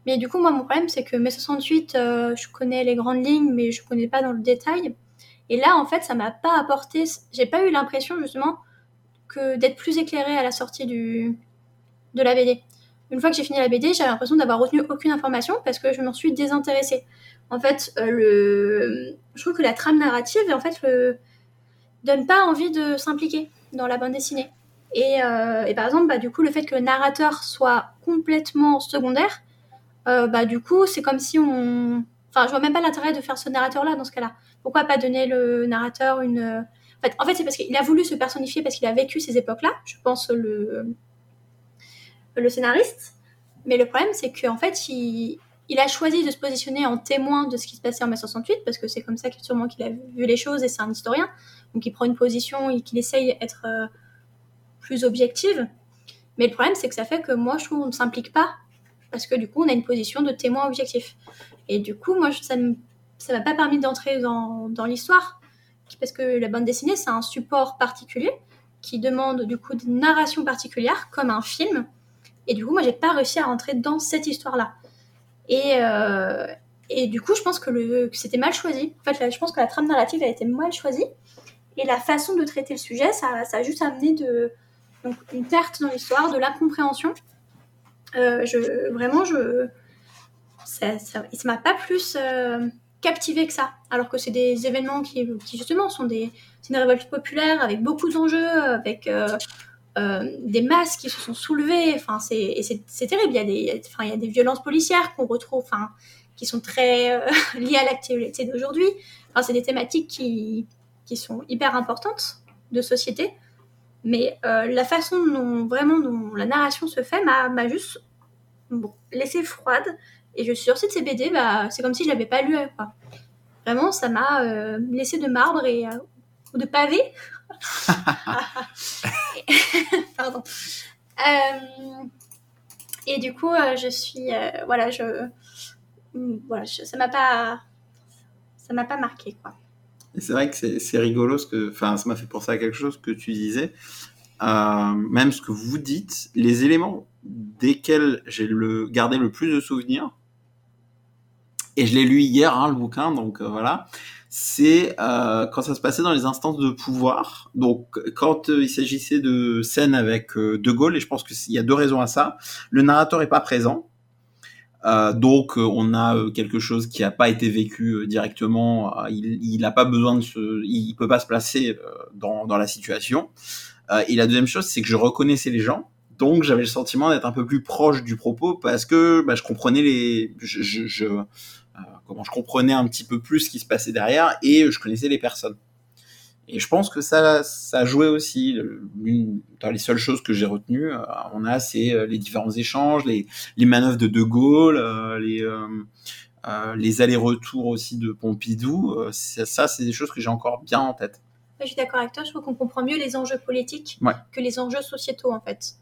Mais du coup, moi, mon problème, c'est que mai 68, euh, je connais les grandes lignes, mais je connais pas dans le détail. Et là, en fait, ça m'a pas apporté. J'ai pas eu l'impression justement que d'être plus éclairé à la sortie du de la BD une fois que j'ai fini la BD, j'avais l'impression d'avoir retenu aucune information parce que je m'en suis désintéressée. En fait, euh, je trouve que la trame narrative, en donne pas envie de s'impliquer dans la bande dessinée. Et, euh, par exemple, bah, du coup, le fait que le narrateur soit complètement secondaire, euh, bah, du coup, c'est comme si on... Enfin, je vois même pas l'intérêt de faire ce narrateur-là dans ce cas-là. Pourquoi pas donner le narrateur une... En fait, en fait c'est parce qu'il a voulu se personnifier parce qu'il a vécu ces époques-là. Je pense le le scénariste. Mais le problème, c'est qu'en fait, il, a choisi de se positionner en témoin de ce qui se passait en mai 68, parce que c'est comme ça sûrement qu'il a vu les choses et c'est un historien. Donc il prend une position et qu'il essaye d'être euh, plus objective. Mais le problème, c'est que ça fait que moi, je trouve qu'on ne s'implique pas, parce que du coup, on a une position de témoin objectif. Et du coup, moi, ça ne m'a pas permis d'entrer dans, dans l'histoire, parce que la bande dessinée, c'est un support particulier qui demande du coup une narration particulière, comme un film, et du coup, moi, j'ai pas réussi à rentrer dans cette histoire-là. Et, euh, et du coup, je pense que, le, c'était mal choisi. En fait, je pense que la trame narrative a été mal choisie. Et la façon de traiter le sujet, ça, ça a juste amené de, donc, une perte dans l'histoire, de l'incompréhension. Euh, vraiment, je, ça, ça m'a pas plus euh, captivé que ça. Alors que c'est des événements qui, qui justement, sont des, une révolte populaire avec beaucoup d'enjeux, avec euh, euh, des masses qui se sont soulevées. Enfin, c'est, terrible. Il y a des, violences policières qu'on retrouve, enfin, qui sont très euh, liées à l'actualité d'aujourd'hui. Enfin, c'est des thématiques qui, sont hyper importantes de société. Mais euh, la façon dont vraiment dont la narration se fait m'a, juste bon, laissé froide. Et je suis sortie de ces BD, bah, c'est comme si je l'avais pas lu. Vraiment, ça m'a euh, laissé de marbre et de pavé Pardon. Euh, et du coup, euh, je suis, euh, voilà, je, voilà, je, ça m'a pas, ça m'a pas marqué quoi. C'est vrai que c'est rigolo enfin, ça m'a fait penser à quelque chose que tu disais, même ce que vous dites, les éléments desquels j'ai le gardé le plus de souvenirs. Et je l'ai lu hier, hein, le bouquin, donc euh, voilà c'est euh, quand ça se passait dans les instances de pouvoir. Donc, quand euh, il s'agissait de scènes avec De Gaulle, et je pense qu'il y a deux raisons à ça. Le narrateur est pas présent. Donc on a quelque chose qui n'a pas été vécu directement. Il n'a pas besoin de se, il peut pas se placer dans, dans la situation. Et la deuxième chose, c'est que je reconnaissais les gens. Donc j'avais le sentiment d'être un peu plus proche du propos parce que bah, je comprenais les, je, comment je comprenais un petit peu plus ce qui se passait derrière et je connaissais les personnes. Et je pense que ça, ça a joué aussi. Dans les seules choses que j'ai retenues, euh, on a c'est euh, les différents échanges, les, les manœuvres de De Gaulle, euh, les, les allers-retours aussi de Pompidou. Ça, c'est des choses que j'ai encore bien en tête. Ouais, Je suis d'accord avec toi, je trouve qu'on comprend mieux les enjeux politiques Ouais. que les enjeux sociétaux en fait.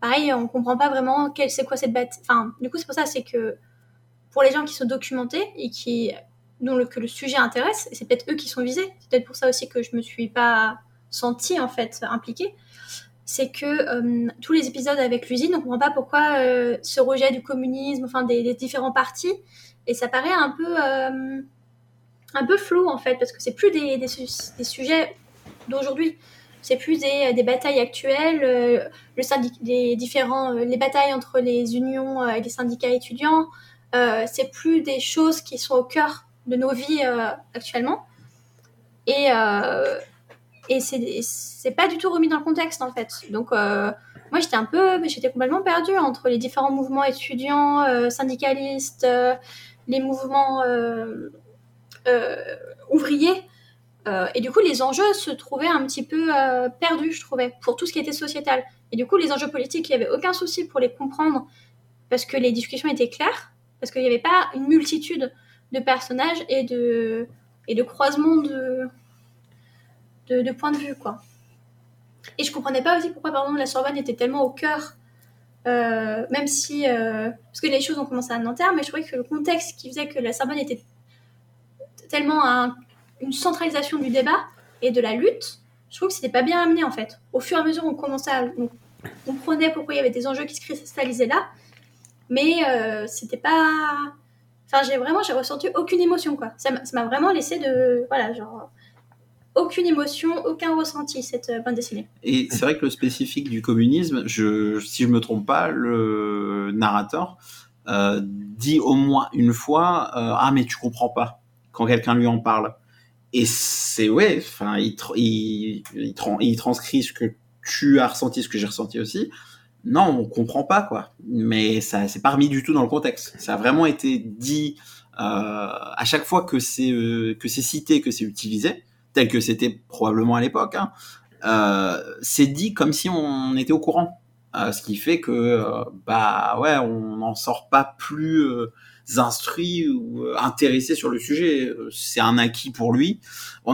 Pareil, on comprend pas vraiment quel, c'est quoi cette bataille. Enfin, du coup, c'est pour ça, c'est que pour les gens qui sont documentés et qui dont le, que le sujet intéresse, c'est peut-être eux qui sont visés. C'est peut-être pour ça aussi que je me suis pas sentie en fait impliquée. C'est que euh, tous les épisodes avec l'usine, on comprend pas pourquoi euh, ce rejet du communisme, enfin des, différents partis, et ça paraît un peu euh, un peu flou en fait, parce que c'est plus des, des, des sujets d'aujourd'hui. C'est plus des, des batailles actuelles, le syndic- les différents, les batailles entre les unions et les syndicats étudiants. Euh, c'est plus des choses qui sont au cœur de nos vies euh, actuellement. Et, euh, et c'est pas du tout remis dans le contexte en fait. Donc moi j'étais un peu, j'étais complètement perdue entre les différents mouvements étudiants, syndicalistes, les mouvements ouvriers. Et du coup, les enjeux se trouvaient un petit peu perdus, je trouvais, pour tout ce qui était sociétal. Et du coup, les enjeux politiques, il n'y avait aucun souci pour les comprendre parce que les discussions étaient claires, parce qu'il n'y avait pas une multitude de personnages et de, croisements de, points de vue, quoi. Et je comprenais pas aussi pourquoi, par exemple, la Sorbonne était tellement au cœur, euh, même si. euh, parce que les choses ont commencé à Nanterre, mais je trouvais que le contexte qui faisait que la Sorbonne était tellement un- une centralisation du débat et de la lutte, je trouve que c'était pas bien amené en fait. Au fur et à mesure, on commençait à. On comprenait pourquoi il y avait des enjeux qui se cristallisaient là, mais euh, c'était pas. Enfin, j'ai vraiment, j'ai ressenti aucune émotion quoi. Ça m'a vraiment laissé de. Voilà, genre. Aucune émotion, aucun ressenti cette euh, bande dessinée. Et c'est vrai que le spécifique du communisme, je, si je me trompe pas, le narrateur euh, dit au moins une fois ah mais tu comprends pas quand quelqu'un lui en parle. Et c'est ouais, enfin il transcrit ce que tu as ressenti, ce que j'ai ressenti aussi. Non, on comprend pas quoi. Mais ça c'est pas remis du tout dans le contexte. Ça a vraiment été dit euh, à chaque fois que c'est euh, que c'est cité, que c'est utilisé, tel que c'était probablement à l'époque. Hein, euh, c'est dit comme si on était au courant. Euh, ce qui fait que, euh, bah ouais, on n'en sort pas plus euh, instruit ou intéressé sur le sujet. C'est un acquis pour lui.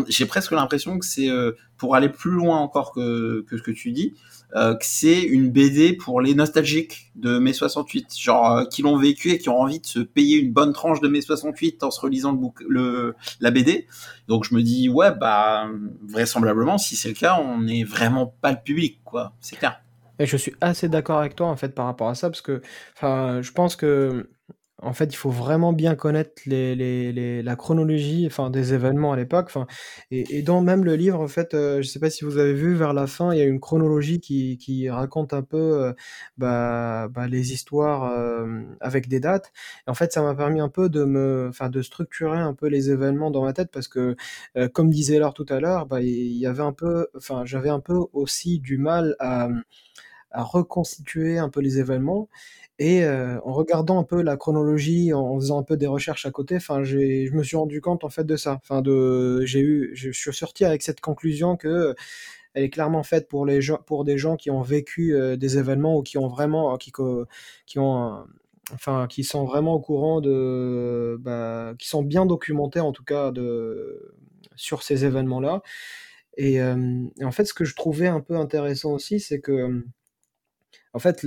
J'ai presque l'impression que c'est, pour aller plus loin encore que, que ce que tu dis, euh, que c'est une BD pour les nostalgiques de mai 68, genre euh, qui l'ont vécu et qui ont envie de se payer une bonne tranche de mai 68 en se relisant le bouc- le, la BD. Donc je me dis, ouais, bah, vraisemblablement, si c'est le cas, on n'est vraiment pas le public, quoi. C'est clair. Et je suis assez d'accord avec toi en fait par rapport à ça parce que enfin je pense que en fait il faut vraiment bien connaître les, les, les- la chronologie enfin des événements à l'époque enfin et, et dans même le livre en fait euh, je sais pas si vous avez vu vers la fin il y a une chronologie qui, qui raconte un peu euh, bah, bah, les histoires euh, avec des dates. Et en fait ça m'a permis un peu de me de structurer un peu les événements dans ma tête parce que euh, comme disait Laure tout à l'heure bah il y avait un peu j'avais un peu aussi du mal à à reconstituer un peu les événements. Et euh, en regardant un peu la chronologie, en faisant un peu des recherches à côté, enfin, je me suis rendu compte en fait de ça. Enfin, de, j'ai eu, je suis sorti avec cette conclusion que elle est clairement faite pour les gens, pour des gens qui ont vécu euh, des événements ou qui ont vraiment, qui, qui ont, enfin, qui sont vraiment au courant de, bah, qui sont bien documentés en tout cas de sur ces événements-là. Et, euh, et en fait, ce que je trouvais un peu intéressant aussi, c'est que en fait,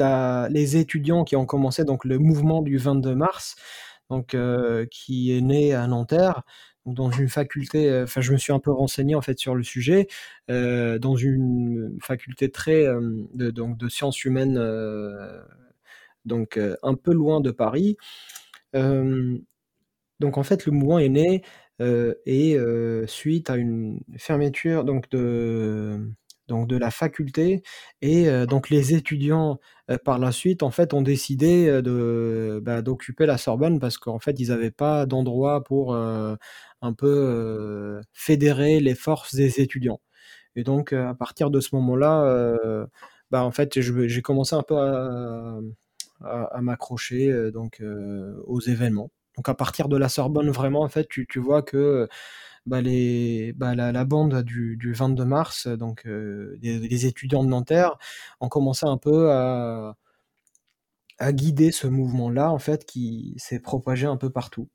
les étudiants qui ont commencé donc le mouvement du 22 mars, donc euh, qui est né à Nanterre, dans une faculté. euh, Enfin, je me suis un peu renseigné en fait sur le sujet, euh, dans une faculté très de, donc de sciences humaines, donc un peu loin de Paris. Donc en fait, le mouvement est né et suite à une fermeture donc de donc de la faculté et donc les étudiants par la suite en fait ont décidé de bah, d'occuper la Sorbonne parce qu'en fait ils n'avaient pas d'endroit pour un peu fédérer les forces des étudiants. Et donc à partir de ce moment-là, bah, en fait j'ai commencé un peu à, à- m'accrocher donc aux événements. Donc à partir de la Sorbonne vraiment en fait tu, tu vois que bah, bah, la, bande du, du 22 mars, donc euh, les étudiants de Nanterre, ont commencé un peu à, guider ce mouvement-là, en fait, qui s'est propagé un peu partout.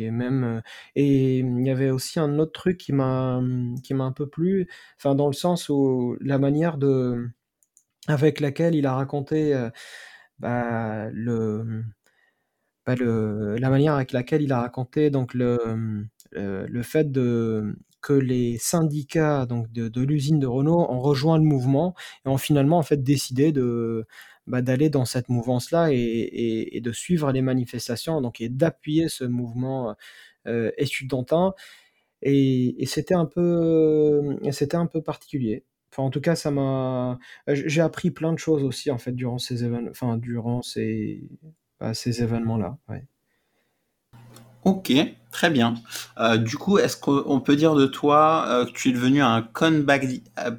Euh, et il y avait aussi un autre truc qui m'a un peu plu, enfin dans le sens où la manière de avec laquelle il a raconté euh, bah, le bah, le, la manière avec laquelle il a raconté donc le, le fait que les syndicats donc de, l'usine de Renault ont rejoint le mouvement et ont finalement en fait décidé de bah, d'aller dans cette mouvance-là et, et, de suivre les manifestations donc et d'appuyer ce mouvement euh, étudiantin et, c'était un peu c'était un peu particulier. Enfin, en tout cas, ça m'a. J'ai appris plein de choses aussi en fait durant ces événements, enfin durant ces à ces événements-là. Ouais. Ok, très bien. Euh, du coup, est-ce qu'on peut dire de toi euh, que tu es devenu un conbadi- euh,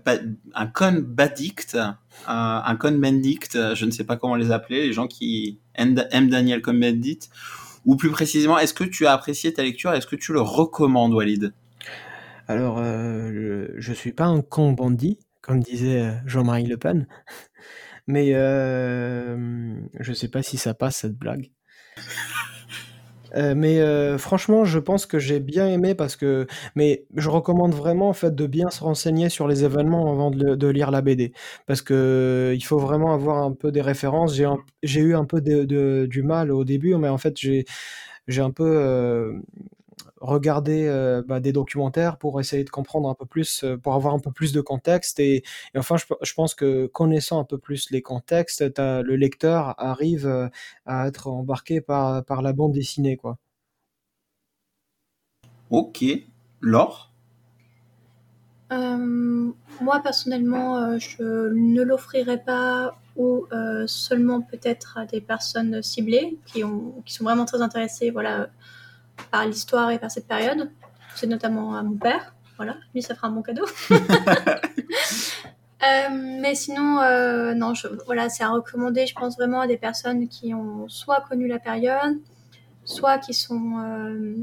un conbadict, euh, un conbendict, euh, je ne sais pas comment les appeler, les gens qui aiment Daniel Cohn-Bendit, ou plus précisément, est-ce que tu as apprécié ta lecture, est-ce que tu le recommandes, Walid? Alors, je, je suis pas un con bandit, comme disait Jean-Marie Le Pen, mais je sais pas si ça passe cette blague. Euh, mais euh, franchement, je pense que j'ai bien aimé parce que, mais je recommande vraiment en fait de bien se renseigner sur les événements avant de, lire la BD, parce que il faut vraiment avoir un peu des références. J'ai eu un peu de, du mal au début, mais en fait j'ai un peu euh, regardé euh, bah, des documentaires pour essayer de comprendre un peu plus, euh, pour avoir un peu plus de contexte. Et, et enfin, je, pe- je pense que connaissant un peu plus les contextes, le lecteur arrive euh, à être embarqué par, par la bande dessinée, quoi. Ok, Laure? Euh, moi, personnellement, euh, je ne l'offrirai pas ou euh, seulement peut-être à des personnes ciblées qui, ont, qui sont vraiment très intéressées voilà, par l'histoire et par cette période. C'est notamment à mon père. Voilà, lui, ça fera un bon cadeau. Euh, mais sinon, euh, non, je, voilà, c'est à recommander, je pense vraiment à des personnes qui ont soit connu la période, soit qui sont euh,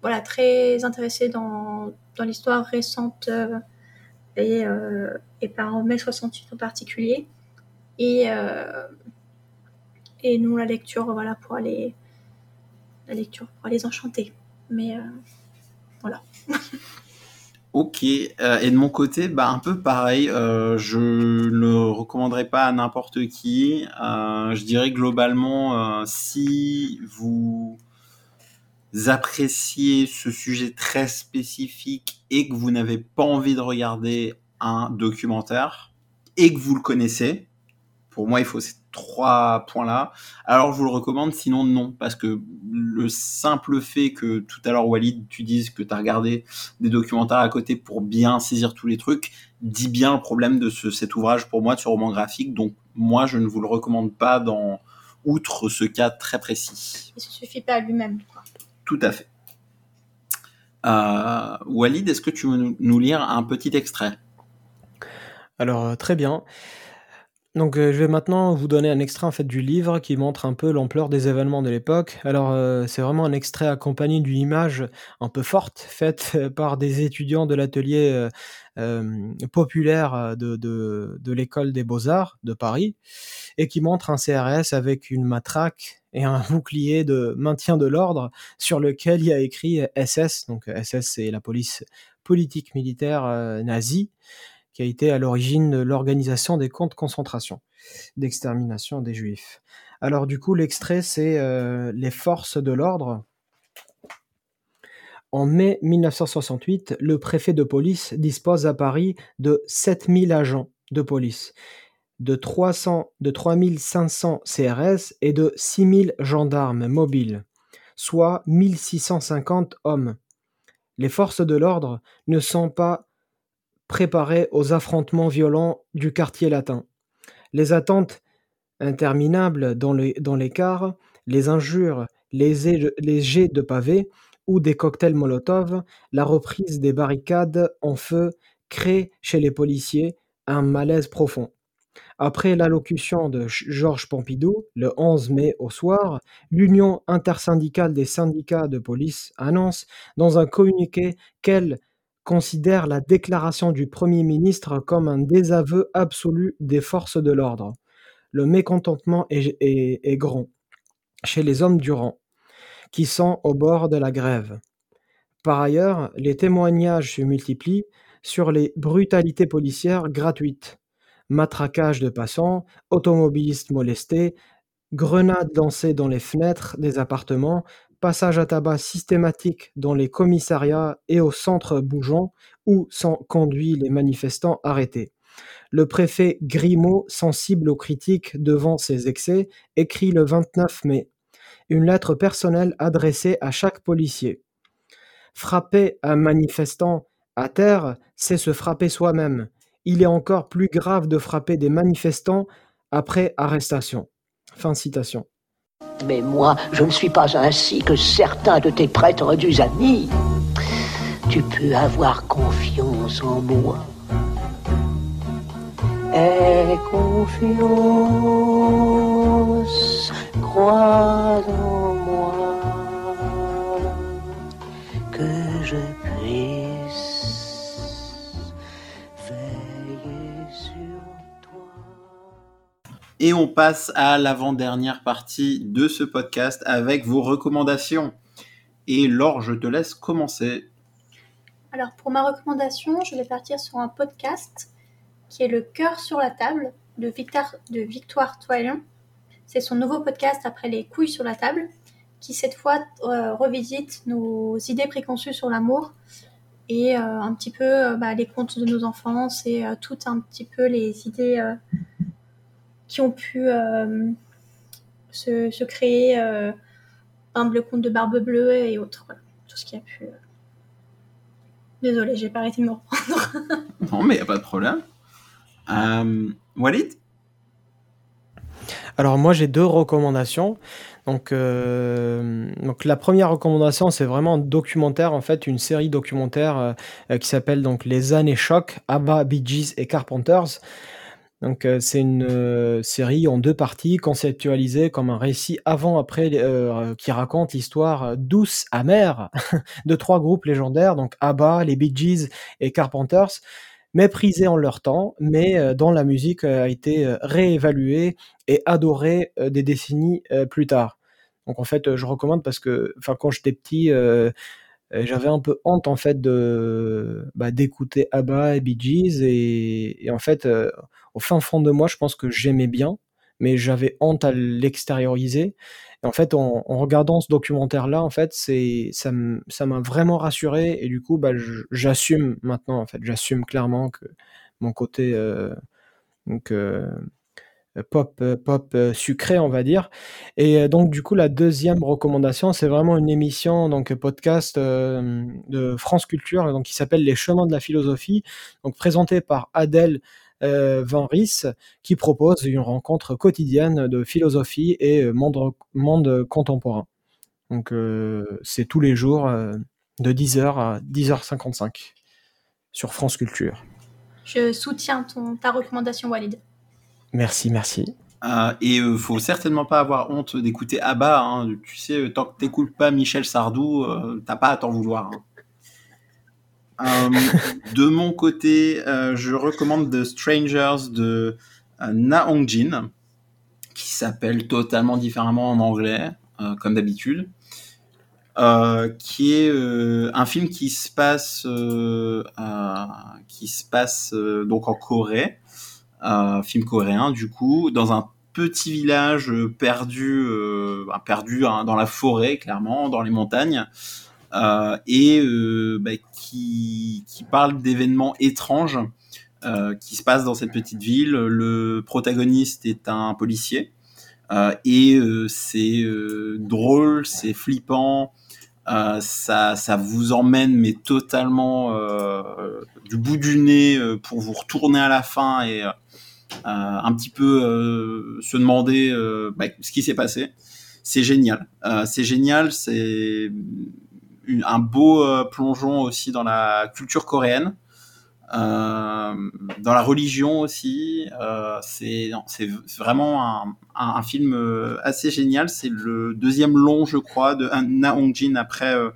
voilà, très intéressées dans, dans l'histoire récente et, et par mai 68 en particulier. Et, et nous, la lecture, voilà, pour aller, la lecture pour les enchanter. Mais euh, voilà. Ok, euh, et de mon côté, bah, un peu pareil, euh, je ne recommanderais pas à n'importe qui. Je dirais globalement, si vous appréciez ce sujet très spécifique et que vous n'avez pas envie de regarder un documentaire et que vous le connaissez, pour moi, il faut ces trois points-là. Alors, je vous le recommande, sinon, non. Parce que le simple fait que tout à l'heure, Walid, tu dises que tu as regardé des documentaires à côté pour bien saisir tous les trucs, dit bien le problème de ce, cet ouvrage pour moi, de ce roman graphique. Donc, moi, je ne vous le recommande pas dans, outre ce cas très précis. Il ne se suffit pas à lui-même. quoi. Tout à fait. Euh, Walid, est-ce que tu veux nous- nous lire un petit extrait? Alors, euh, très bien. Donc, euh, je vais maintenant vous donner un extrait fait du livre qui montre un peu l'ampleur des événements de l'époque. Alors, euh, c'est vraiment un extrait accompagné d'une image un peu forte faite euh, par des étudiants de l'atelier populaire de, de, l'école des beaux-arts de Paris et qui montre un CRS avec une matraque et un bouclier de maintien de l'ordre sur lequel il y a écrit SS. Donc, SS, c'est la police politique militaire nazie qui a été à l'origine de l'organisation des camps de concentration, d'extermination des juifs. Alors du coup, l'extrait, c'est euh, les forces de l'ordre. En mai 1968, le préfet de police dispose à Paris de 7000 agents de police, de, 300, de 3500 CRS et de 6000 gendarmes mobiles, soit 1650 hommes. Les forces de l'ordre ne sont pas préparé aux affrontements violents du quartier latin. Les attentes interminables dans les, cars, les injures, les, jet- les jets de pavés ou des cocktails Molotov, la reprise des barricades en feu crée chez les policiers un malaise profond. Après l'allocution de Georges Pompidou, le 11 mai au soir, l'Union intersyndicale des syndicats de police annonce dans un communiqué qu'elle considère la déclaration du Premier ministre comme un désaveu absolu des forces de l'ordre. Le mécontentement est, grand chez les hommes du rang, qui sont au bord de la grève. Par ailleurs, les témoignages se multiplient sur les brutalités policières gratuites. Matraquage de passants, automobilistes molestés, grenades lancées dans les fenêtres des appartements, passage à tabac systématique dans les commissariats et aux centres bougeants où sont conduits les manifestants arrêtés. Le préfet Grimaud, sensible aux critiques devant ces excès, écrit le 29 mai une lettre personnelle adressée à chaque policier. Frapper un manifestant à terre, c'est se frapper soi-même. Il est encore plus grave de frapper des manifestants après arrestation. Fin citation. Mais moi, je ne suis pas ainsi que certains de tes prétendus amis. Tu peux avoir confiance en moi. Aie confiance, crois en moi, Et on passe à l'avant-dernière partie de ce podcast avec vos recommandations. Et Laure, je te laisse commencer. Alors pour ma recommandation, je vais partir sur un podcast qui est Le cœur sur la table de Victoire Toyon. C'est son nouveau podcast après les couilles sur la table, qui cette fois euh, revisite nos idées préconçues sur l'amour et euh, un petit peu euh, bah, les contes de nos enfances et tout un petit peu les idées qui ont pu euh, se, se créer, euh, par exemple le conte de Barbe Bleue et autres. Voilà, tout ce qui a pu. euh. Désolée, j'ai pas arrêté de me reprendre. Non, mais il a pas de problème. Euh, Walid? Alors moi j'ai deux recommandations. Donc, euh, donc la première recommandation c'est vraiment un documentaire en fait, une série documentaire euh, euh, qui s'appelle donc Les années choc, ABBA, Bee Gees et Carpenters. Donc euh, c'est une euh, série en deux parties conceptualisée comme un récit avant-après euh, qui raconte l'histoire douce, amère de trois groupes légendaires, donc ABBA, les Bee Gees et Carpenters, méprisés en leur temps, mais dont la musique a été réévaluée et adorée des décennies plus tard. Donc en fait, je recommande parce que, enfin, quand j'étais petit, j'avais un peu honte en fait de bah, d'écouter ABBA et Bee Gees et, en fait, euh, au fin fond de moi, je pense que j'aimais bien, mais j'avais honte à l'extérioriser. Et en fait, en, regardant ce documentaire-là, en fait, c'est ça m'a vraiment rassuré et du coup, bah, j'assume maintenant, en fait, j'assume clairement que mon côté euh, donc euh, pop euh, pop euh, sucré, on va dire. Et euh, donc du coup, la deuxième recommandation, c'est vraiment une émission donc podcast euh, de France Culture, donc qui s'appelle Les Chemins de la philosophie, donc présentée par Adèle euh, Van Ries, qui propose une rencontre quotidienne de philosophie et euh, monde, monde contemporain. Donc euh, c'est tous les jours euh, de 10h à 10h55 sur France Culture. Je soutiens ton, ta recommandation, Walid. Merci, merci. Euh, et euh, faut certainement pas avoir honte d'écouter ABBA. Hein. Tu sais, euh, tant que t'écoutes pas Michel Sardou, euh, t'as pas à t'en vouloir. hein. Euh, de mon côté, je recommande The Strangers de Na Hong Jin, qui s'appelle totalement différemment en anglais, comme d'habitude. Qui est un film qui se passe qui se passe donc en Corée film coréen du coup dans un petit village euh, perdu euh, bah, perdu hein, dans la forêt clairement dans les montagnes euh, et bah, qui qui parle d'événements étranges qui se passent dans cette petite ville. Le protagoniste est un policier et c'est drôle c'est flippant Euh, ça, ça vous emmène mais totalement euh, du bout du nez euh, pour vous retourner à la fin et euh, un petit peu euh, se demander euh, bah, ce qui s'est passé. C'est génial. Euh, c'est génial. C'est un beau euh, plongeon aussi dans la culture coréenne, euh, dans la religion aussi. Euh, c'est vraiment un, film euh, assez génial. C'est le deuxième long, je crois, de Na Hong Jin après euh,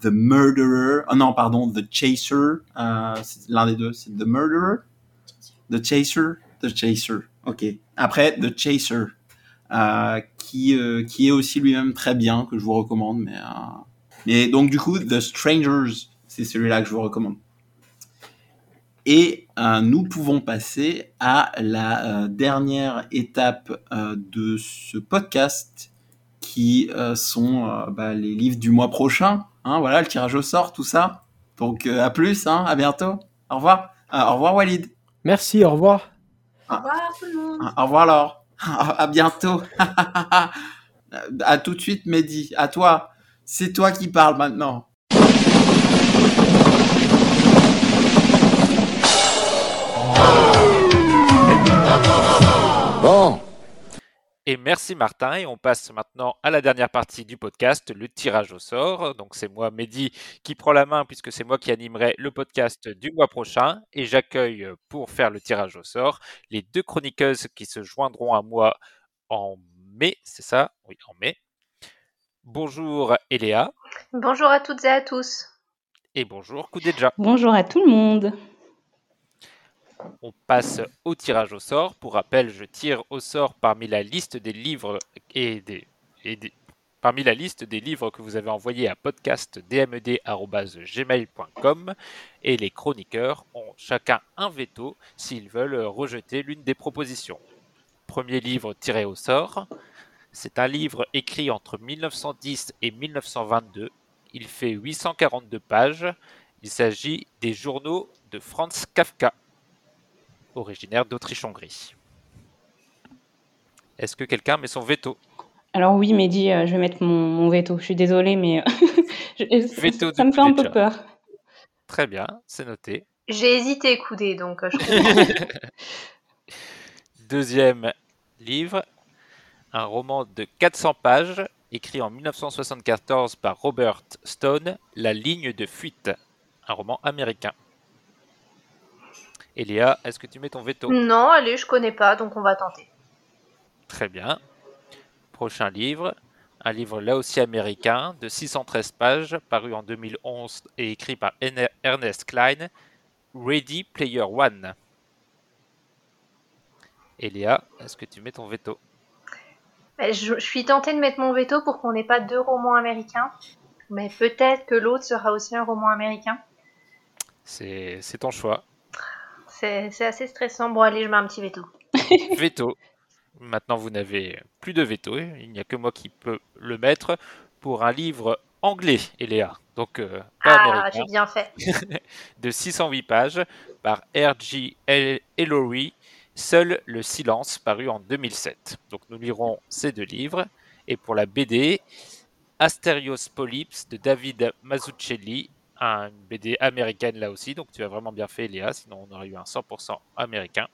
The Murderer. Oh non, pardon, The Chaser. Euh, c'est l'un des deux. C'est The Murderer, The Chaser, The Chaser. Ok. Après The Chaser, euh, qui euh, qui est aussi lui-même très bien, que je vous recommande. Mais euh, mais donc du coup, The Strangers, c'est celui-là que je vous recommande. Et euh, nous pouvons passer à la euh, dernière étape euh, de ce podcast, qui euh, sont euh, bah, les livres du mois prochain. Hein, voilà, le tirage au sort, tout ça. Donc euh, à plus, hein, à bientôt. Au revoir. Ah, au revoir Walid. Merci, au revoir. Au revoir tout le monde. Ah, Au revoir Laure. À bientôt. à tout de suite Mehdi. À toi. C'est toi qui parles maintenant. Bon, Et merci Martin. Et on passe maintenant à la dernière partie du podcast, le tirage au sort. Donc c'est moi, Mehdi, qui prend la main puisque c'est moi qui animerai le podcast du mois prochain. Et j'accueille euh, pour faire le tirage au sort les deux chroniqueuses qui se joindront à moi en mai. C'est ça? Oui, en mai. Bonjour Eléa Bonjour à toutes et à tous. et bonjour Koudedja. Bonjour à tout le monde. On passe au tirage au sort. Pour rappel, je tire au sort parmi la liste des livres et des, parmi la liste des livres que vous avez envoyés à podcastdmd@gmail.com et les chroniqueurs ont chacun un veto s'ils veulent rejeter l'une des propositions. Premier livre tiré au sort. C'est un livre écrit entre 1910 et 1922. Il fait 842 pages. Il s'agit des journaux de Franz Kafka originaire d'Autriche-Hongrie. Est-ce que quelqu'un met son veto? Alors oui, Mehdi, euh, je vais mettre mon, mon veto. Je suis désolée, mais euh, je- ça- Veto ça de me fait un peu peur. Très bien, c'est noté. J'ai hésité, coudé, donc euh, je comprends. Deuxième livre, un roman de 400 pages, écrit en 1974 par Robert Stone, La ligne de fuite, un roman américain. Eléa, est-ce que tu mets ton veto? Non, allez, je connais pas, donc on va tenter. Très bien. Prochain livre, un livre là aussi américain de 613 pages, paru en 2011 et écrit par Erne- Ernest Klein, Ready Player One. Eléa, est-ce que tu mets ton veto? Mais Je, je suis tentée de mettre mon veto pour qu'on n'ait pas deux romans américains, mais peut-être que l'autre sera aussi un roman américain. C'est ton choix. C'est assez stressant. Bon, allez, je mets un petit veto. Veto. Maintenant, vous n'avez plus de veto. Il n'y a que moi qui peux le mettre pour un livre anglais, Eléa. Donc, euh, pas Ah, américain. j'ai bien fait. de 608 pages par R.G. El- Ellory, Seul le silence, paru en 2007. Donc nous lirons ces deux livres. Et pour la BD, Asterios Polyps de David Mazzucchelli, une BD américaine là aussi. Donc tu as vraiment bien fait, Léa, sinon on aurait eu un 100% américain.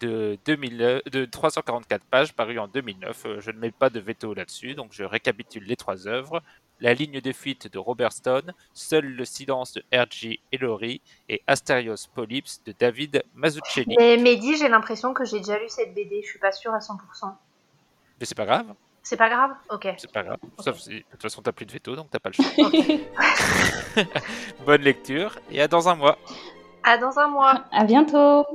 De, 2000, euh, de 344 pages, paru en 2009. Euh, Je ne mets pas de veto là-dessus, donc je récapitule les trois œuvres. La ligne de fuite de Robert Stone, Seul le silence de R.G. Ellory et Asterios Polyps de David Mazzucchelli. Mais Mehdi, j'ai l'impression que j'ai déjà lu cette BD, je suis pas sûre à 100%. Mais c'est pas grave, C'est pas grave Ok. c'est pas grave. Sauf si, de toute façon, t'as plus de veto, donc t'as pas le choix. Bonne lecture et à dans un mois. À dans un mois. À bientôt.